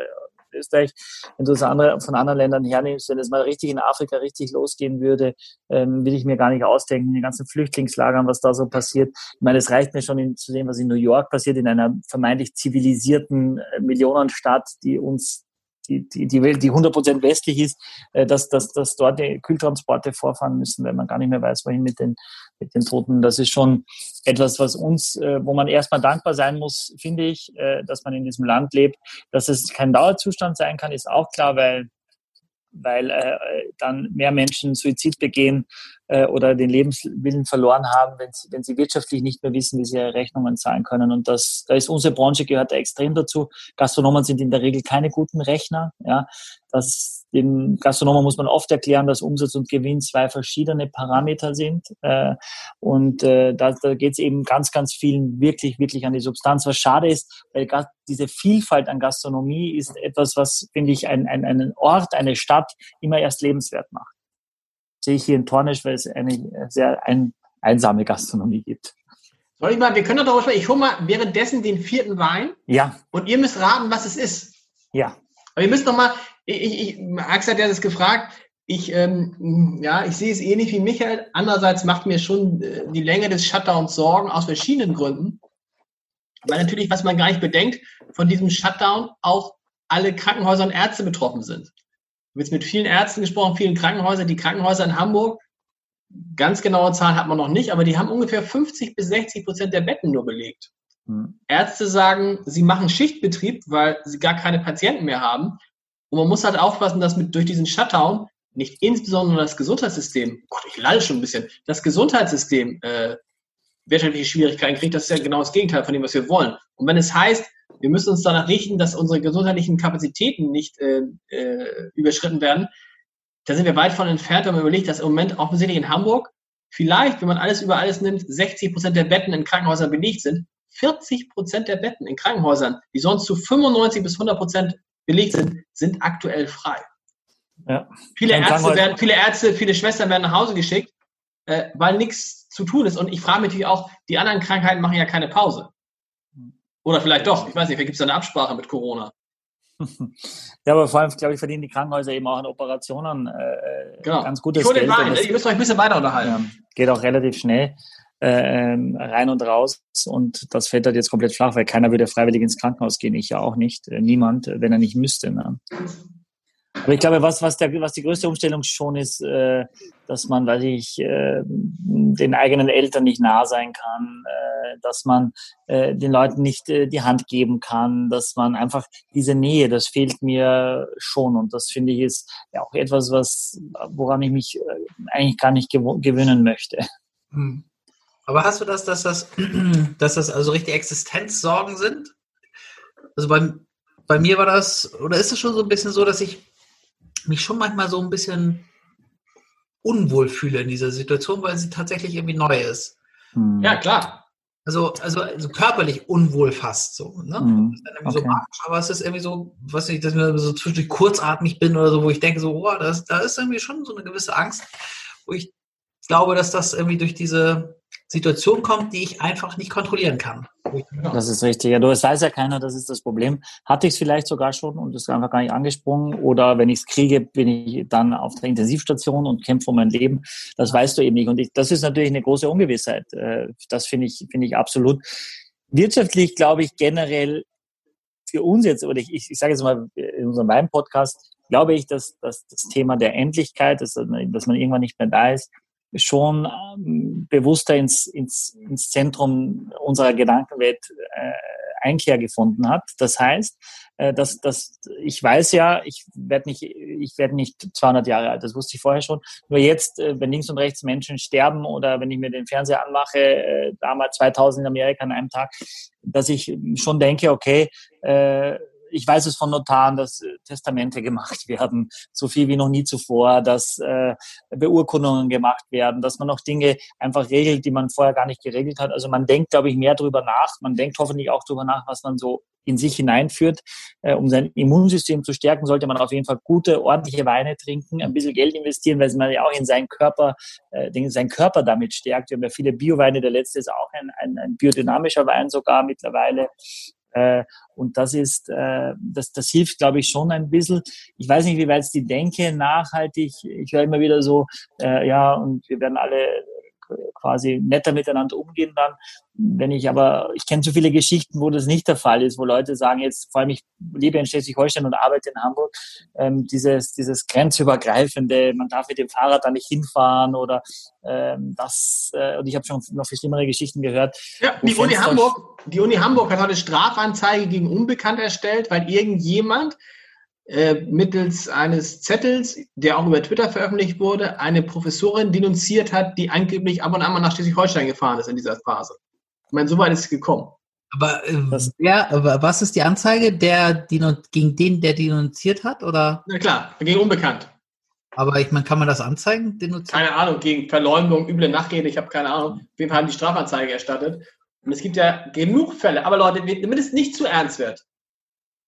Österreich. Wenn du es andere, von anderen Ländern hernimmst, wenn es mal richtig in Afrika richtig losgehen würde, ähm, will ich mir gar nicht ausdenken, in den ganzen Flüchtlingslagern, was da so passiert. Ich meine, es reicht mir schon in, zu sehen, was in New York passiert, in einer vermeintlich zivilisierten äh, Millionenstadt, die uns die, die, die Welt, die 100% westlich ist, äh, dass, dass, dass dort die Kühltransporte vorfahren müssen, weil man gar nicht mehr weiß, wohin mit den, mit den Toten. Das ist schon etwas, was uns, äh, wo man erstmal dankbar sein muss, finde ich, äh, dass man in diesem Land lebt. Dass es kein Dauerzustand sein kann, ist auch klar, weil weil äh, dann mehr Menschen Suizid begehen äh, oder den Lebenswillen verloren haben, wenn sie, wenn sie wirtschaftlich nicht mehr wissen, wie sie ihre Rechnungen zahlen können. Und das, da ist unsere Branche gehört extrem dazu. Gastronomen sind in der Regel keine guten Rechner. Ja, das dem Gastronomen muss man oft erklären, dass Umsatz und Gewinn zwei verschiedene Parameter sind. Äh, und äh, da, da geht es eben ganz, ganz vielen wirklich, wirklich an die Substanz. Was schade ist, weil diese Vielfalt an Gastronomie ist etwas, was, finde ich, ein, ein, einen Ort, eine Stadt immer erst lebenswert macht. sehe ich hier in Tornisch, weil es eine sehr ein, einsame Gastronomie gibt. Soll ich mal, wir können doch darüber sprechen. Ich hole mal währenddessen den vierten Wein. Ja. Und ihr müsst raten, was es ist. Ja. Aber ihr müsst noch mal, ich, ich, Max hat ja das gefragt, ich, ähm, ja, ich sehe es ähnlich wie Michael. Andererseits macht mir schon äh, die Länge des Shutdowns Sorgen aus verschiedenen Gründen. Weil natürlich, was man gar nicht bedenkt, von diesem Shutdown auch alle Krankenhäuser und Ärzte betroffen sind. Ich habe jetzt mit vielen Ärzten gesprochen, vielen Krankenhäusern. Die Krankenhäuser in Hamburg, ganz genaue Zahlen hat man noch nicht, aber die haben ungefähr 50 bis 60 Prozent der Betten nur belegt. Hm. Ärzte sagen, sie machen Schichtbetrieb, weil sie gar keine Patienten mehr haben. Und man muss halt aufpassen, dass mit, durch diesen Shutdown nicht insbesondere das Gesundheitssystem, Gott, ich lalle schon ein bisschen, das Gesundheitssystem äh, wirtschaftliche Schwierigkeiten kriegt, das ist ja genau das Gegenteil von dem, was wir wollen. Und wenn es heißt, wir müssen uns danach richten, dass unsere gesundheitlichen Kapazitäten nicht äh, äh, überschritten werden. Da sind wir weit von entfernt, wenn man überlegt, dass im Moment offensichtlich in Hamburg vielleicht, wenn man alles über alles nimmt, 60 Prozent der Betten in Krankenhäusern belegt sind. 40 Prozent der Betten in Krankenhäusern, die sonst zu 95 bis 100 Prozent belegt sind, sind aktuell frei. Ja. Viele, Ärzte werden, viele Ärzte, viele Schwestern werden nach Hause geschickt, äh, weil nichts zu tun ist. Und ich frage mich natürlich auch, die anderen Krankheiten machen ja keine Pause. Oder vielleicht doch, ich weiß nicht, vielleicht gibt es eine Absprache mit Corona. [laughs] Ja, aber vor allem, glaube ich, verdienen die Krankenhäuser eben auch an Operationen äh, genau. ganz gutes ich Geld. Wein, ihr müsst euch ein bisschen weiter unterhalten. Ja, geht auch relativ schnell äh, rein und raus und das fällt halt jetzt komplett flach, weil keiner würde freiwillig ins Krankenhaus gehen, ich ja auch nicht, äh, niemand, wenn er nicht müsste. Ne? Aber ich glaube, was, was, der, was die größte Umstellung schon ist, äh, dass man, weiß ich, äh, den eigenen Eltern nicht nah sein kann, äh, dass man äh, den Leuten nicht äh, die Hand geben kann, dass man einfach diese Nähe, das fehlt mir schon. Und das finde ich ist ja auch etwas, was, woran ich mich äh, eigentlich gar nicht gewöhnen möchte. Hm. Aber hast du das, dass das, [clears throat] dass das also richtig Existenzsorgen sind? Also bei, bei mir war das, oder ist es schon so ein bisschen so, dass ich mich schon manchmal so ein bisschen unwohl fühle in dieser Situation, weil sie tatsächlich irgendwie neu ist. Hm. Ja, klar. Also, also, also körperlich unwohl fast so. Ne? Hm. Okay. so aber es ist irgendwie so, was ich, dass ich so zwischendurch kurzatmig bin oder so, wo ich denke, so, oh, das, da ist irgendwie schon so eine gewisse Angst, wo ich glaube, dass das irgendwie durch diese Situation kommt, die ich einfach nicht kontrollieren kann. Das ist richtig. Ja, du, es weiß ja keiner, das ist das Problem. Hatte ich es vielleicht sogar schon und ist einfach gar nicht angesprungen. Oder wenn ich es kriege, bin ich dann auf der Intensivstation und kämpfe um mein Leben. Das weißt du eben nicht. Und ich, das ist natürlich eine große Ungewissheit. Äh, das finde ich, finde ich absolut. Wirtschaftlich glaube ich generell für uns jetzt, oder ich, ich, ich sage jetzt mal in unserem Wein-Podcast, glaube ich, dass, dass das Thema der Endlichkeit, dass, dass man irgendwann nicht mehr da ist, schon ähm, bewusster ins, ins, ins Zentrum unserer Gedankenwelt äh, Einkehr gefunden hat. Das heißt, äh, dass, dass ich weiß ja, ich werde nicht, ich werde nicht 200 Jahre alt. Das wusste ich vorher schon. Nur jetzt, äh, wenn links und rechts Menschen sterben oder wenn ich mir den Fernseher anmache, äh, damals 2000 in Amerika an einem Tag, dass ich schon denke, okay, äh, ich weiß es von Notaren, dass äh, Testamente gemacht [laughs] werden, so viel wie noch nie zuvor, dass äh, Beurkundungen gemacht werden, dass man auch Dinge einfach regelt, die man vorher gar nicht geregelt hat. Also man denkt, glaube ich, mehr darüber nach. Man denkt hoffentlich auch darüber nach, was man so in sich hineinführt. Äh, um sein Immunsystem zu stärken, sollte man auf jeden Fall gute, ordentliche Weine trinken, ein bisschen Geld investieren, weil man ja auch in seinen Körper, äh, den, seinen Körper damit stärkt. Wir haben ja viele Bioweine, der letzte ist auch ein, ein, ein biodynamischer Wein sogar mittlerweile. Äh, und das ist, äh, das, das hilft, glaube ich, schon ein bisschen. Ich weiß nicht, wie weit es die Denke nachhaltig, ich höre immer wieder so, äh, ja, und wir werden alle quasi netter miteinander umgehen dann. Wenn ich aber, ich kenne so viele Geschichten, wo das nicht der Fall ist, wo Leute sagen, jetzt vor allem ich lebe in Schleswig-Holstein und arbeite in Hamburg, ähm, dieses, dieses grenzübergreifende, man darf mit dem Fahrrad da nicht hinfahren oder ähm, das, äh, und ich habe schon noch viel schlimmere Geschichten gehört. Ja, die Uni, Hamburg, die Uni Hamburg hat heute Strafanzeige gegen Unbekannt erstellt, weil irgendjemand mittels eines Zettels, der auch über Twitter veröffentlicht wurde, eine Professorin denunziert hat, die angeblich ab und an mal nach Schleswig-Holstein gefahren ist in dieser Phase. Ich meine, so weit ist es gekommen. Aber, äh, wer, aber was ist die Anzeige? Der, gegen den, der denunziert hat? Oder? Na klar, gegen Unbekannt. Aber ich meine, kann man das anzeigen? Denunzieren? Keine Ahnung, gegen Verleumdung, üble Nachrede, ich habe keine Ahnung. Auf jeden Fall haben die Strafanzeige erstattet. Und es gibt ja genug Fälle. Aber Leute, damit es nicht zu ernst wird,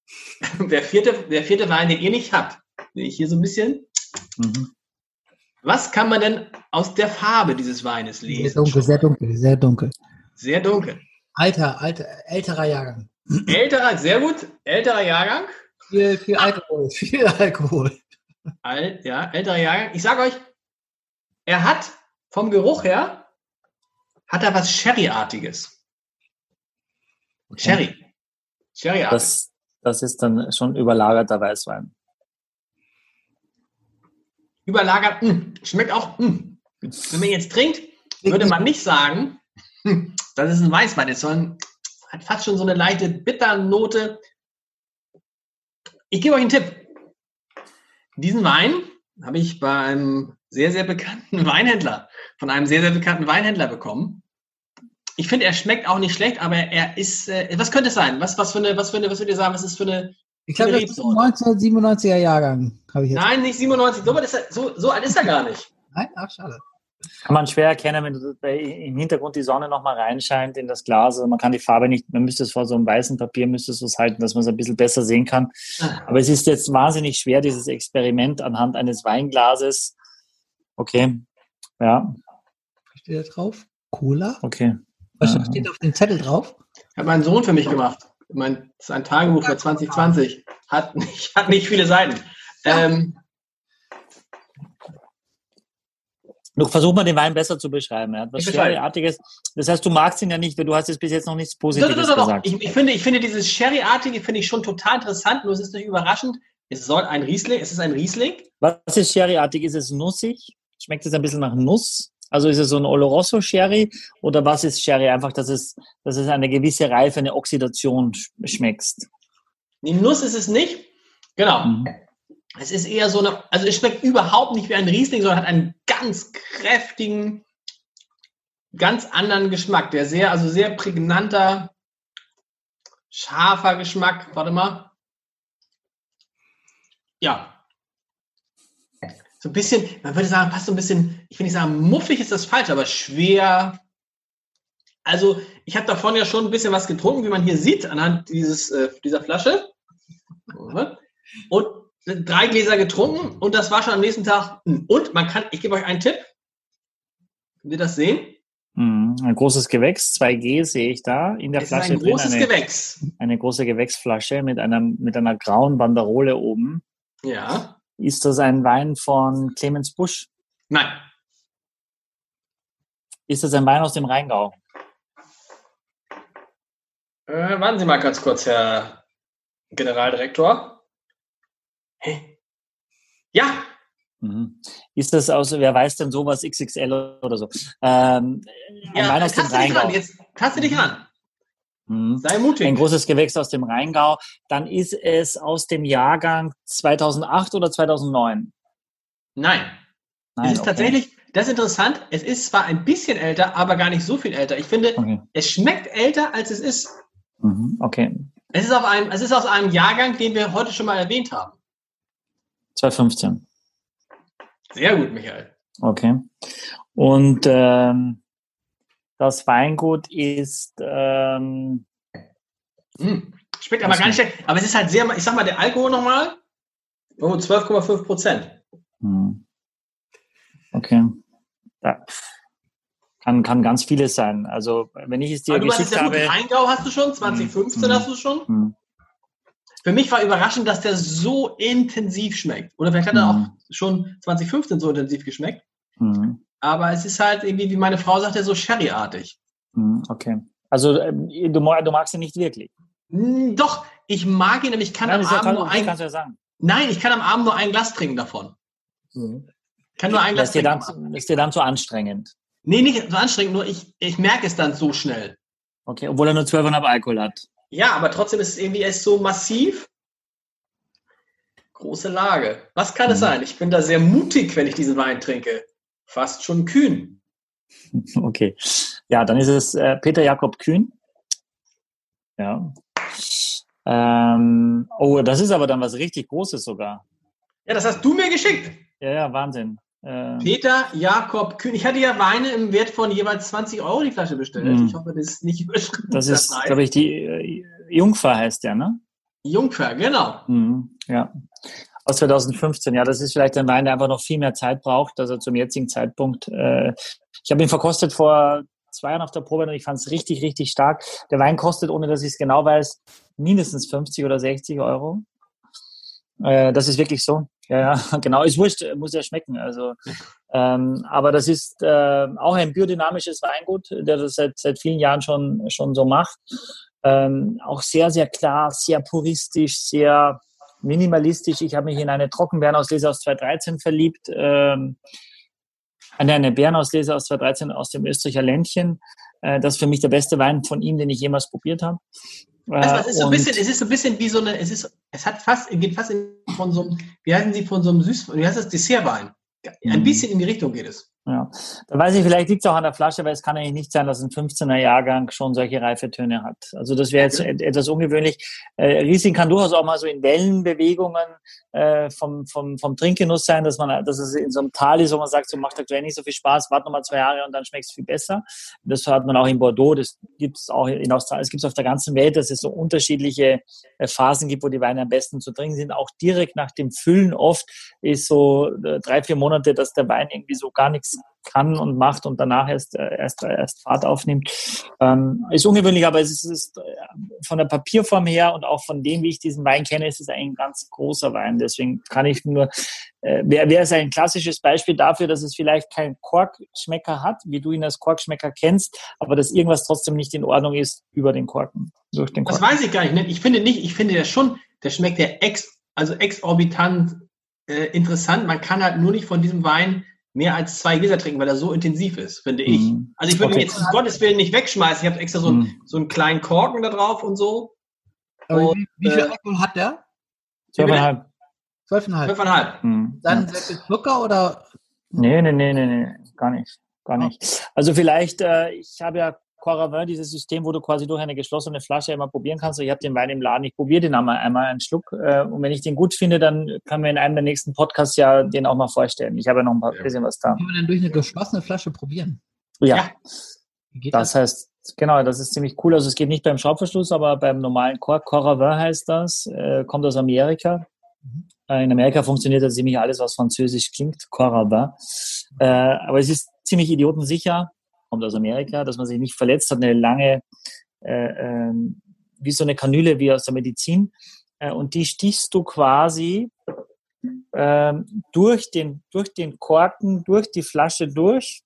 [laughs] der vierte, der vierte Wein, den ihr nicht habt, sehe ich hier so ein bisschen. Mhm. Was kann man denn aus der Farbe dieses Weines lesen? Sehr dunkel, sehr dunkel, sehr dunkel. Sehr dunkel. Alter, alter, älterer Jahrgang. Älterer, sehr gut. Älterer Jahrgang. Viel, viel Alkohol, [laughs] viel Alkohol. Alt, ja, älterer Jahrgang. Ich sage euch, er hat vom Geruch her, hat er was Sherry-artiges. Okay. Sherry. Sherry-artig. Das ist dann schon überlagerter Weißwein. Überlagert, mh, hm, schmeckt auch. Mh. Hm. Wenn man jetzt trinkt, würde man nicht sagen, hm, das ist ein Weißwein ist, sondern hat fast schon so eine leichte Bitternote. Ich gebe euch einen Tipp. Diesen Wein habe ich bei einem sehr, sehr bekannten [laughs] Weinhändler, von einem sehr, sehr bekannten Weinhändler bekommen. Ich finde, er schmeckt auch nicht schlecht, aber er ist, äh, was könnte es sein? Was, was für eine, was für eine, was würdet ihr sagen, was ist für eine, Ich glaube, das ist ein 1997er Jahrgang, habe ich jetzt. Nein, nicht 97, so, ist er, so, so alt ist er gar nicht. Nein? Ach, schade. Kann man schwer erkennen, wenn bei- im Hintergrund die Sonne nochmal reinscheint in das Glas. Also man kann die Farbe nicht, man müsste es vor so einem weißen Papier müsste es was halten, dass man es ein bisschen besser sehen kann. Aber es ist jetzt wahnsinnig schwer, dieses Experiment anhand eines Weinglases. Okay. Ja, Was steht da drauf? Cola? okay. Was Ja. steht auf dem Zettel drauf? Hat mein Sohn für mich gemacht. Mein, das ist ein Tagebuch für 2020. Hat nicht, hat nicht viele Seiten. Ähm, Noch versuch mal den Wein besser zu beschreiben. Er hat was. Sherry-artiges. Das heißt, du magst ihn ja nicht, weil du hast jetzt bis jetzt noch nichts doch, doch, Positives doch, doch. gesagt. Ich, ich, finde, ich finde dieses Sherry-artige finde ich schon total interessant, nur es ist nicht überraschend. Es soll ein Riesling, es ist ein Riesling. Was ist Sherry-artig? Ist es nussig? Schmeckt es ein bisschen nach Nuss? Also ist es so ein Oloroso Sherry oder was ist Sherry? Einfach, dass es, dass es eine gewisse Reife, eine Oxidation sch- schmeckst. Die Nuss ist es nicht. Genau. Mhm. Es ist eher so eine, also es schmeckt überhaupt nicht wie ein Riesling, sondern hat einen ganz kräftigen, ganz anderen Geschmack. Der sehr, also sehr prägnanter, scharfer Geschmack. Warte mal. Ja. So ein bisschen, man würde sagen, passt so ein bisschen, ich will nicht sagen, muffig ist das falsch, aber schwer. Also, ich habe davon ja schon ein bisschen was getrunken, wie man hier sieht, anhand dieses, äh, dieser Flasche. Und drei Gläser getrunken und das war schon am nächsten Tag. Und man kann, ich gebe euch einen Tipp. Könnt ihr das sehen? Mhm. Ein großes Gewächs, 2G sehe ich da in der Es ist Flasche ein drin. großes Eine, Gewächs. eine große Gewächsflasche mit einer, mit einer grauen Banderole oben. Ja. Ist das ein Wein von Clemens Busch? Nein. Ist das ein Wein aus dem Rheingau? Äh, warten Sie mal ganz kurz, Herr Generaldirektor. Hä? Ja, Mhm. Ist das aus, wer weiß denn sowas, XXL oder so? Ähm, ein ja Wein aus dem. Rheingau. Jetzt taste dich ran. Mhm. Sei mutig. Ein großes Gewächs aus dem Rheingau. Dann ist es aus dem Jahrgang 2008 oder 2009? Nein. Nein, es ist okay. tatsächlich, das ist interessant. Es ist zwar ein bisschen älter, aber gar nicht so viel älter. Ich finde, Okay. es schmeckt älter, als es ist. Mhm. okay. Es ist, auf einem, es ist aus einem Jahrgang, den wir heute schon mal erwähnt haben. 2015. Sehr gut, Michael. Okay. Und ähm, das Weingut ist ähm, Hm. Schmeckt aber gar nicht schlecht. Aber es ist halt sehr, ich sag mal, der Alkohol nochmal, oh, 12,5 Prozent. hm. okay. Ja. Kann, kann ganz vieles sein. Also wenn ich es dir Aber geschickt ja gut, habe. Rheingau hast du schon, 2015 Hm. hast du schon. Hm. Für mich war überraschend, dass der so intensiv schmeckt. Oder vielleicht hat er Hm. auch schon 2015 so intensiv geschmeckt. Hm. Aber es ist halt irgendwie, wie meine Frau sagte, so Sherry-artig. Hm. Okay. Also ähm, du, du magst ihn nicht wirklich. Hm, Doch, ich mag ihn, aber ich kann Nein, am Abend nur ein, kannst du ja sagen. nein, ich kann am Abend nur ein Glas trinken davon. Ich kann nur ein Glas ist trinken. dann, ist dir dann zu anstrengend. Nee, nicht so anstrengend, nur ich, ich merke es dann so schnell. Okay, obwohl er nur 12,5 Alkohol hat. Ja, aber trotzdem ist es irgendwie erst so massiv. Große Lage. Was kann es Mhm. sein? Ich bin da sehr mutig, wenn ich diesen Wein trinke. Fast schon kühn. [laughs] Okay. Ja, dann ist es äh, Peter Jakob Kühn. Ja. Ähm, oh, das ist aber dann was richtig Großes sogar. Ja, das hast du mir geschickt. Ja, ja, Wahnsinn. Äh, Peter Jakob Kühn. Ich hatte ja Weine im Wert von jeweils 20 Euro die Flasche bestellt. Mhm. Ich hoffe, das ist nicht überschritten. das ist, glaube ich, die äh, Jungfer heißt der, ne? Jungfer, genau. Mhm, ja. Aus 2015, ja, das ist vielleicht ein Wein, der einfach noch viel mehr Zeit braucht, also zum jetzigen Zeitpunkt. Äh, ich habe ihn verkostet vor zwei Jahren auf der Probe und ich fand es richtig, richtig stark. Der Wein kostet, ohne dass ich es genau weiß, mindestens 50 oder 60 Euro. Äh, das ist wirklich so. Ja, ja, [laughs] genau. Ist wurscht, muss ja schmecken. Also, ähm, aber das ist äh, auch ein biodynamisches Weingut, der das seit, seit vielen Jahren schon, schon so macht. Ähm, auch sehr, sehr klar, sehr puristisch, sehr minimalistisch. Ich habe mich in eine Trockenbeerenauslese aus 2013 verliebt. Ähm, an eine Beerenauslese aus 2013 aus dem Österreicher Ländchen. Äh, das ist für mich der beste Wein von ihm, den ich jemals probiert habe. Äh, es ist so ein bisschen, es ist so ein bisschen wie so eine, es ist, es hat fast, geht fast von so einem, wie heißen sie, von so einem Süß, wie heißt das, Dessertwein. Ein Mhm. bisschen in die Richtung geht es. Ja, da weiß ich, vielleicht liegt es auch an der Flasche, weil es kann eigentlich nicht sein, dass ein 15er Jahrgang schon solche Reifetöne hat. Also das wäre jetzt etwas ungewöhnlich. Äh, Riesling kann durchaus auch mal so in Wellenbewegungen äh, vom, vom, vom Trinkgenuss sein, dass man, dass es in so einem Tal ist, wo man sagt, so macht aktuell nicht so viel Spaß, warte nochmal zwei Jahre und dann schmeckt es viel besser. Das hat man auch in Bordeaux, das gibt es auch in Australien, das gibt es auf der ganzen Welt, dass es so unterschiedliche äh, Phasen gibt, wo die Weine am besten zu trinken sind. Auch direkt nach dem Füllen oft ist so äh, drei, vier Monate, dass der Wein irgendwie so gar nichts kann und macht und danach erst, äh, erst, erst Fahrt aufnimmt. Ähm, ist ungewöhnlich, aber es ist, ist, äh, von der Papierform her und auch von dem, wie ich diesen Wein kenne, ist es ein ganz großer Wein. Deswegen kann ich nur, äh, wäre wär es ein klassisches Beispiel dafür, dass es vielleicht keinen Korkschmecker hat, wie du ihn als Korkschmecker kennst, aber dass irgendwas trotzdem nicht in Ordnung ist über den Korken, durch den Korken. Das weiß ich gar nicht. Ich finde nicht, ich finde ja schon, der schmeckt ja ex, also exorbitant äh, interessant. Man kann halt nur nicht von diesem Wein mehr als zwei Gläser trinken, weil er so intensiv ist, finde ich. Mm. Also ich würde okay. mir jetzt um Gottes Willen nicht wegschmeißen. Ich habe extra so, mm. einen, so einen kleinen Korken da drauf und so. Und, wie, wie, viel äh, Alkohol hat der? Zwölfeinhalb. Zwölfeinhalb. Zwölfeinhalb. Mhm. Dann sehr viel Zucker oder? Nee, nee, nee, nee, nee, gar nicht. Gar nicht. Also vielleicht, äh, ich habe ja Coravin, dieses System, wo du quasi durch eine geschlossene Flasche immer probieren kannst. Ich habe den Wein im Laden, ich probiere den einmal, einmal einen Schluck. Äh, und wenn ich den gut finde, dann kann mir in einem der nächsten Podcasts ja den auch mal vorstellen. Ich habe ja noch ein paar, bisschen was da. Kann man dann durch eine geschlossene Flasche probieren? Ja. ja. Das, das heißt, genau, das ist ziemlich cool. Also es geht nicht beim Schraubverschluss, aber beim normalen Cork. Coravin heißt das, äh, kommt aus Amerika. Mhm. In Amerika funktioniert das ziemlich alles, was französisch klingt, Coravin. Äh, aber es ist ziemlich idiotensicher kommt aus Amerika, dass man sich nicht verletzt hat, eine lange, äh, äh, wie so eine Kanüle wie aus der Medizin. Äh, und die stichst du quasi ähm, durch, den, durch den Korken, durch die Flasche durch.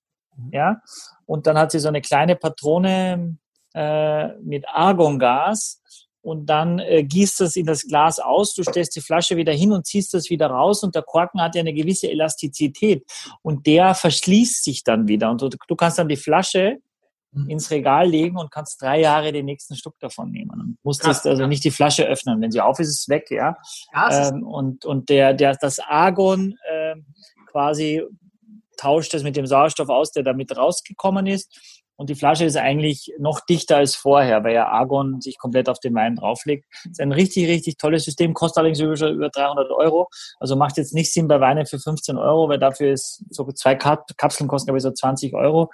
Ja? Und dann hat sie so eine kleine Patrone äh, mit Argongas und dann äh, gießt das in das Glas aus, du stellst die Flasche wieder hin und ziehst das wieder raus und der Korken hat ja eine gewisse Elastizität und der verschließt sich dann wieder und du, du kannst dann die Flasche mhm. ins Regal legen und kannst drei Jahre den nächsten Stück davon nehmen und musst Krass, also nicht die Flasche öffnen. Wenn sie auf ist, ist es weg, ja. Ähm, und, und der, der, das Argon äh, quasi tauscht es mit dem Sauerstoff aus, der damit rausgekommen ist und die Flasche ist eigentlich noch dichter als vorher, weil ja Argon sich komplett auf den Wein drauflegt. Ist ein richtig, richtig tolles System, kostet allerdings über 300 Euro. Also macht jetzt nicht Sinn bei Weinen für 15 Euro, weil dafür ist so zwei Kapseln kosten, glaube ich, so 20 Euro.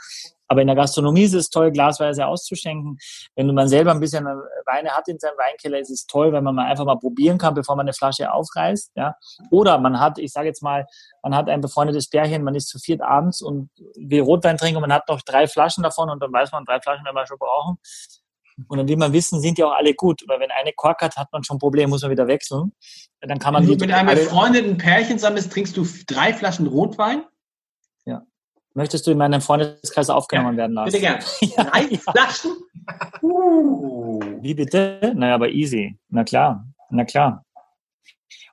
Aber in der Gastronomie ist es toll, glasweise auszuschenken. Wenn man selber ein bisschen Weine hat in seinem Weinkeller, ist es toll, wenn man mal einfach mal probieren kann, bevor man eine Flasche aufreißt. Ja. Oder man hat, ich sage jetzt mal, man hat ein befreundetes Pärchen, man ist zu viert abends und will Rotwein trinken und man hat noch drei Flaschen davon und dann weiß man, drei Flaschen werden wir schon brauchen. Und dann will man wissen, sind die auch alle gut. Weil wenn eine Kork hat, hat man schon ein Problem, muss man wieder wechseln. Dann kann man wenn du mit einem befreundeten Pärchen sammelst, trinkst du drei Flaschen Rotwein? Möchtest du in meinem Freundeskreis aufgenommen ja, werden lassen? Bitte gern. [laughs] Ja, Flaschen? Uh. Wie bitte? Naja, aber easy. Na klar. Na klar.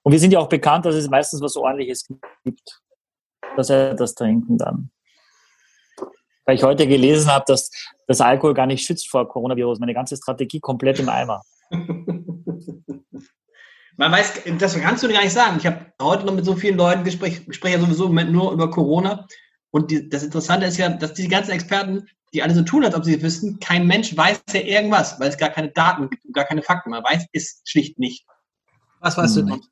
Und wir sind ja auch bekannt, dass es meistens was Ordentliches gibt. Dass er das trinken dann. Weil ich heute gelesen habe, dass das Alkohol gar nicht schützt vor Coronavirus. Meine ganze Strategie komplett im Eimer. [laughs] Man weiß, das kannst du gar nicht sagen. Ich habe heute noch mit so vielen Leuten Gespräche, Gespräche sowieso nur über Corona. Und die, das Interessante ist ja, dass die ganzen Experten, die alle so tun, als ob sie wissen, kein Mensch weiß ja irgendwas, weil es gar keine Daten gibt und gar keine Fakten. Man weiß es schlicht nicht. Was weißt hm. du nicht?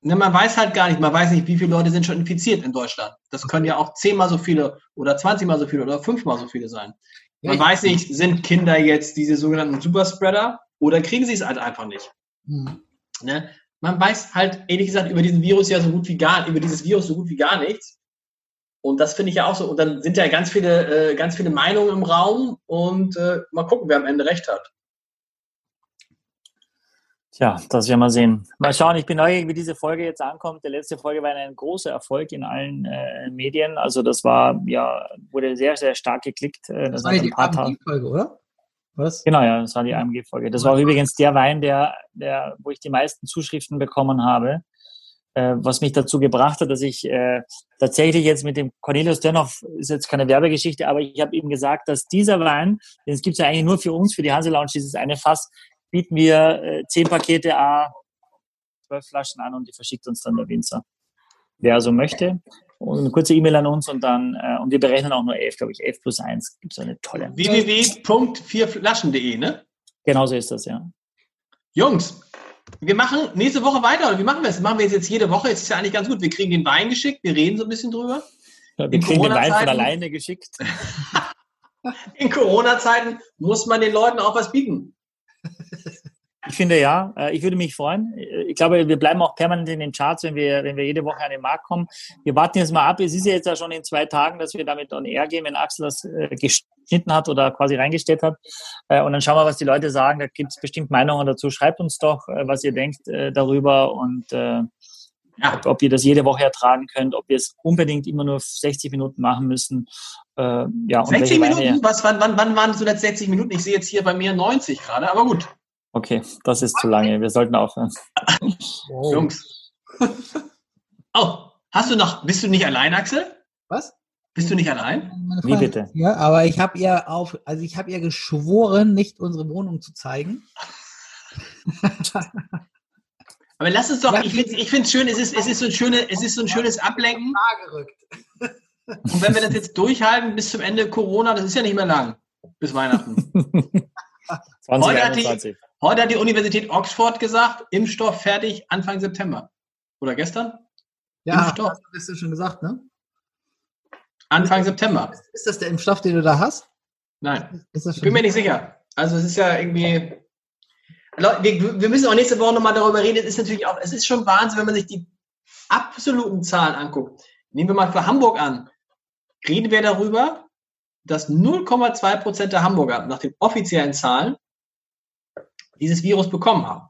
Ne, man weiß halt gar nicht, man weiß nicht, wie viele Leute sind schon infiziert in Deutschland. Das können ja auch zehnmal so viele oder zwanzigmal so viele oder fünfmal so viele sein. Man ja, weiß nicht, sind Kinder jetzt diese sogenannten Superspreader oder kriegen sie es halt einfach nicht. Hm. Ne? Man weiß halt, ehrlich gesagt, über diesen Virus ja so gut wie gar, über dieses Virus so gut wie gar nichts. Und das finde ich ja auch so. Und dann sind ja ganz viele, äh, ganz viele Meinungen im Raum und äh, mal gucken, wer am Ende recht hat. Tja, das werden wir sehen. Mal schauen, ich bin neugierig, wie diese Folge jetzt ankommt. Die letzte Folge war ein großer Erfolg in allen äh, Medien. Also das war, ja, wurde sehr, sehr stark geklickt. Äh, das, das war die AMG-Folge, oder? Was? Genau, ja, das war die AMG-Folge. Das war übrigens der Wein, der, der, wo ich die meisten Zuschriften bekommen habe äh, was mich dazu gebracht hat, dass ich äh, tatsächlich jetzt mit dem Cornelius Dönhoff, ist jetzt keine Werbegeschichte, aber ich habe ihm gesagt, dass dieser Wein, den es gibt ja eigentlich nur für uns, für die Hanse Lounge, dieses eine Fass, bieten wir äh, zehn Pakete A, zwölf Flaschen an und die verschickt uns dann der Winzer. Wer also möchte. und eine kurze E-Mail an uns und dann, äh, und wir berechnen auch nur 11, glaube ich, 11 plus 1 gibt so eine tolle. www.vierflaschen.de, ne? Genau so ist das, ja. Jungs, wir machen nächste Woche weiter oder wie machen wir es? Machen wir es jetzt jede Woche? Jetzt ist ja eigentlich ganz gut. Wir kriegen den Wein geschickt, wir reden so ein bisschen drüber. Ja, wir In kriegen den Wein von alleine geschickt. [laughs] In Corona-Zeiten muss man den Leuten auch was bieten. Ich finde ja, äh, ich würde mich freuen. Äh, Ich glaube, wir bleiben auch permanent in den Charts, wenn wir, wenn wir jede Woche an den Markt kommen. Wir warten jetzt mal ab. Es ist ja jetzt ja schon in zwei Tagen, dass wir damit on air gehen, wenn Axel das äh, geschnitten hat oder quasi reingestellt hat. Und dann schauen wir, was die Leute sagen. Da gibt es bestimmt Meinungen dazu. Schreibt uns doch, was ihr denkt darüber und ob, ob ihr das jede Woche ertragen könnt, ob wir es unbedingt immer nur 60 Minuten machen müssen. Ja, und 60 welche Weine- Minuten? Was, wann, wann, wann waren zuletzt 60 Minuten? Ich sehe jetzt hier bei mir 90 gerade, aber gut. Okay, das ist zu lange. Wir sollten aufhören. Jungs. [laughs] Oh, hast du noch, bist du nicht allein, Axel? Was? Bist du nicht allein? Wie bitte? Ja, aber ich habe ihr auf, also ich habe ihr geschworen, nicht unsere Wohnung zu zeigen. [laughs] Aber lass uns doch, ich finde ich find's schön, es ist, es, ist so ein schöne, es ist so ein schönes Ablenken. Und wenn wir das jetzt durchhalten bis zum Ende Corona, das ist ja nicht mehr lang, bis Weihnachten. [laughs] Heute hat die- 2021. Heute hat die Universität Oxford gesagt, Impfstoff fertig Anfang September. Oder gestern? Ja, Impfstoff. hast du schon gesagt, ne? Anfang September. Ist das der Impfstoff, den du da hast? Nein, das ich bin mir nicht sicher. Also es ist ja irgendwie. Wir, wir müssen auch nächste Woche nochmal darüber reden. Es ist natürlich auch, es ist schon Wahnsinn, wenn man sich die absoluten Zahlen anguckt. Nehmen wir mal für Hamburg an. Reden wir darüber, dass 0,2 Prozent der Hamburger nach den offiziellen Zahlen dieses Virus bekommen haben.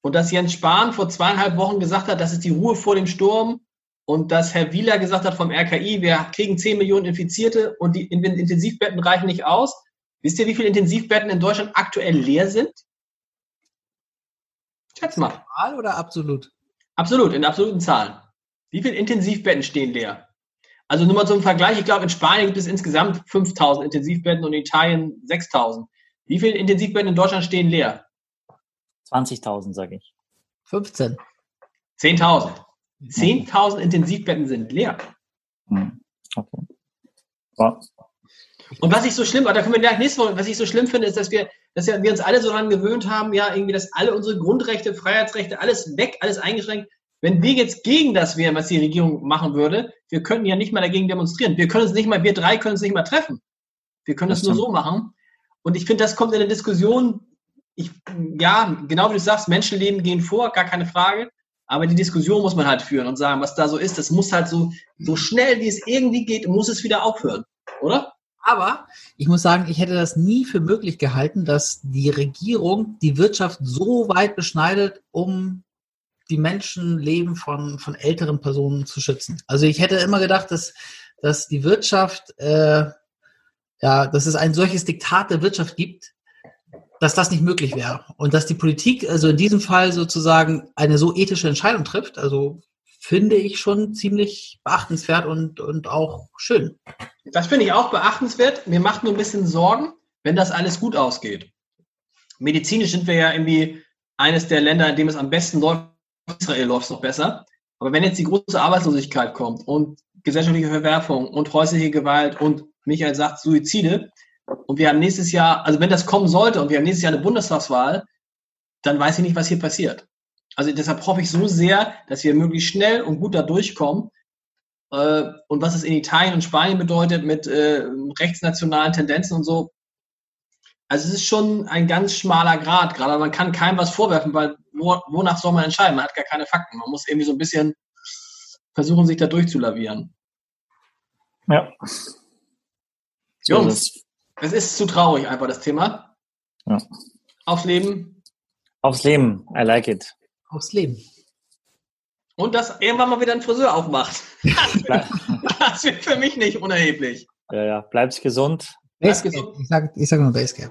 Und dass Jens Spahn vor zweieinhalb Wochen gesagt hat, das ist die Ruhe vor dem Sturm und dass Herr Wieler gesagt hat vom RKI, wir kriegen 10 Millionen Infizierte und die In- Intensivbetten reichen nicht aus. Wisst ihr, wie viele Intensivbetten in Deutschland aktuell leer sind? Schätz mal. Mal oder absolut? Absolut, in absoluten Zahlen. Wie viele Intensivbetten stehen leer? Also nur mal zum Vergleich, ich glaube, in Spanien gibt es insgesamt 5000 Intensivbetten und in Italien 6000. Wie viele Intensivbetten in Deutschland stehen leer? 20.000, sage ich. 15. 10.000. 10.000 Intensivbetten sind leer. Hm. Okay. Ja. Und was ich so schlimm, da können wir gleich nächste Woche, was ich so schlimm finde, ist, dass wir, dass wir uns alle so daran gewöhnt haben, ja, irgendwie, dass alle unsere Grundrechte, Freiheitsrechte, alles weg, alles eingeschränkt. Wenn wir jetzt gegen das wären, was die Regierung machen würde, wir könnten ja nicht mal dagegen demonstrieren. Wir können uns nicht mal, wir drei können uns nicht mal treffen. Wir können es nur so machen. Und ich finde, das kommt in der Diskussion, ich, ja, genau wie du sagst, Menschenleben gehen vor, gar keine Frage. Aber die Diskussion muss man halt führen und sagen, was da so ist, das muss halt so, so schnell, wie es irgendwie geht, muss es wieder aufhören. Oder? Aber ich muss sagen, ich hätte das nie für möglich gehalten, dass die Regierung die Wirtschaft so weit beschneidet, um die Menschenleben von, von älteren Personen zu schützen. Also ich hätte immer gedacht, dass, dass die Wirtschaft, äh, ja, dass es ein solches Diktat der Wirtschaft gibt, dass das nicht möglich wäre. Und dass die Politik also in diesem Fall sozusagen eine so ethische Entscheidung trifft, also finde ich schon ziemlich beachtenswert und, und auch schön. Das finde ich auch beachtenswert. Mir macht nur ein bisschen Sorgen, wenn das alles gut ausgeht. Medizinisch sind wir ja irgendwie eines der Länder, in dem es am besten läuft. Israel läuft es noch besser. Aber wenn jetzt die große Arbeitslosigkeit kommt und gesellschaftliche Verwerfung und häusliche Gewalt und Michael sagt Suizide und wir haben nächstes Jahr, also wenn das kommen sollte und wir haben nächstes Jahr eine Bundestagswahl, dann weiß ich nicht, was hier passiert. Also deshalb hoffe ich so sehr, dass wir möglichst schnell und gut da durchkommen, äh, und was es in Italien und Spanien bedeutet mit äh, rechtsnationalen Tendenzen und so. Also es ist schon ein ganz schmaler Grad gerade. Man kann keinem was vorwerfen, weil wo, wonach soll man entscheiden? Man hat gar keine Fakten. Man muss irgendwie so ein bisschen versuchen, sich da durchzulavieren. Ja. Jungs. ist es. Es ist zu traurig einfach, das Thema. Ja. Aufs Leben. Aufs Leben. I like it. Aufs Leben. Und dass irgendwann mal wieder ein Friseur aufmacht. Das wird für mich nicht unerheblich. ja, ja. Bleib's gesund. Basecap. Ich sage ich sag nur Basecap.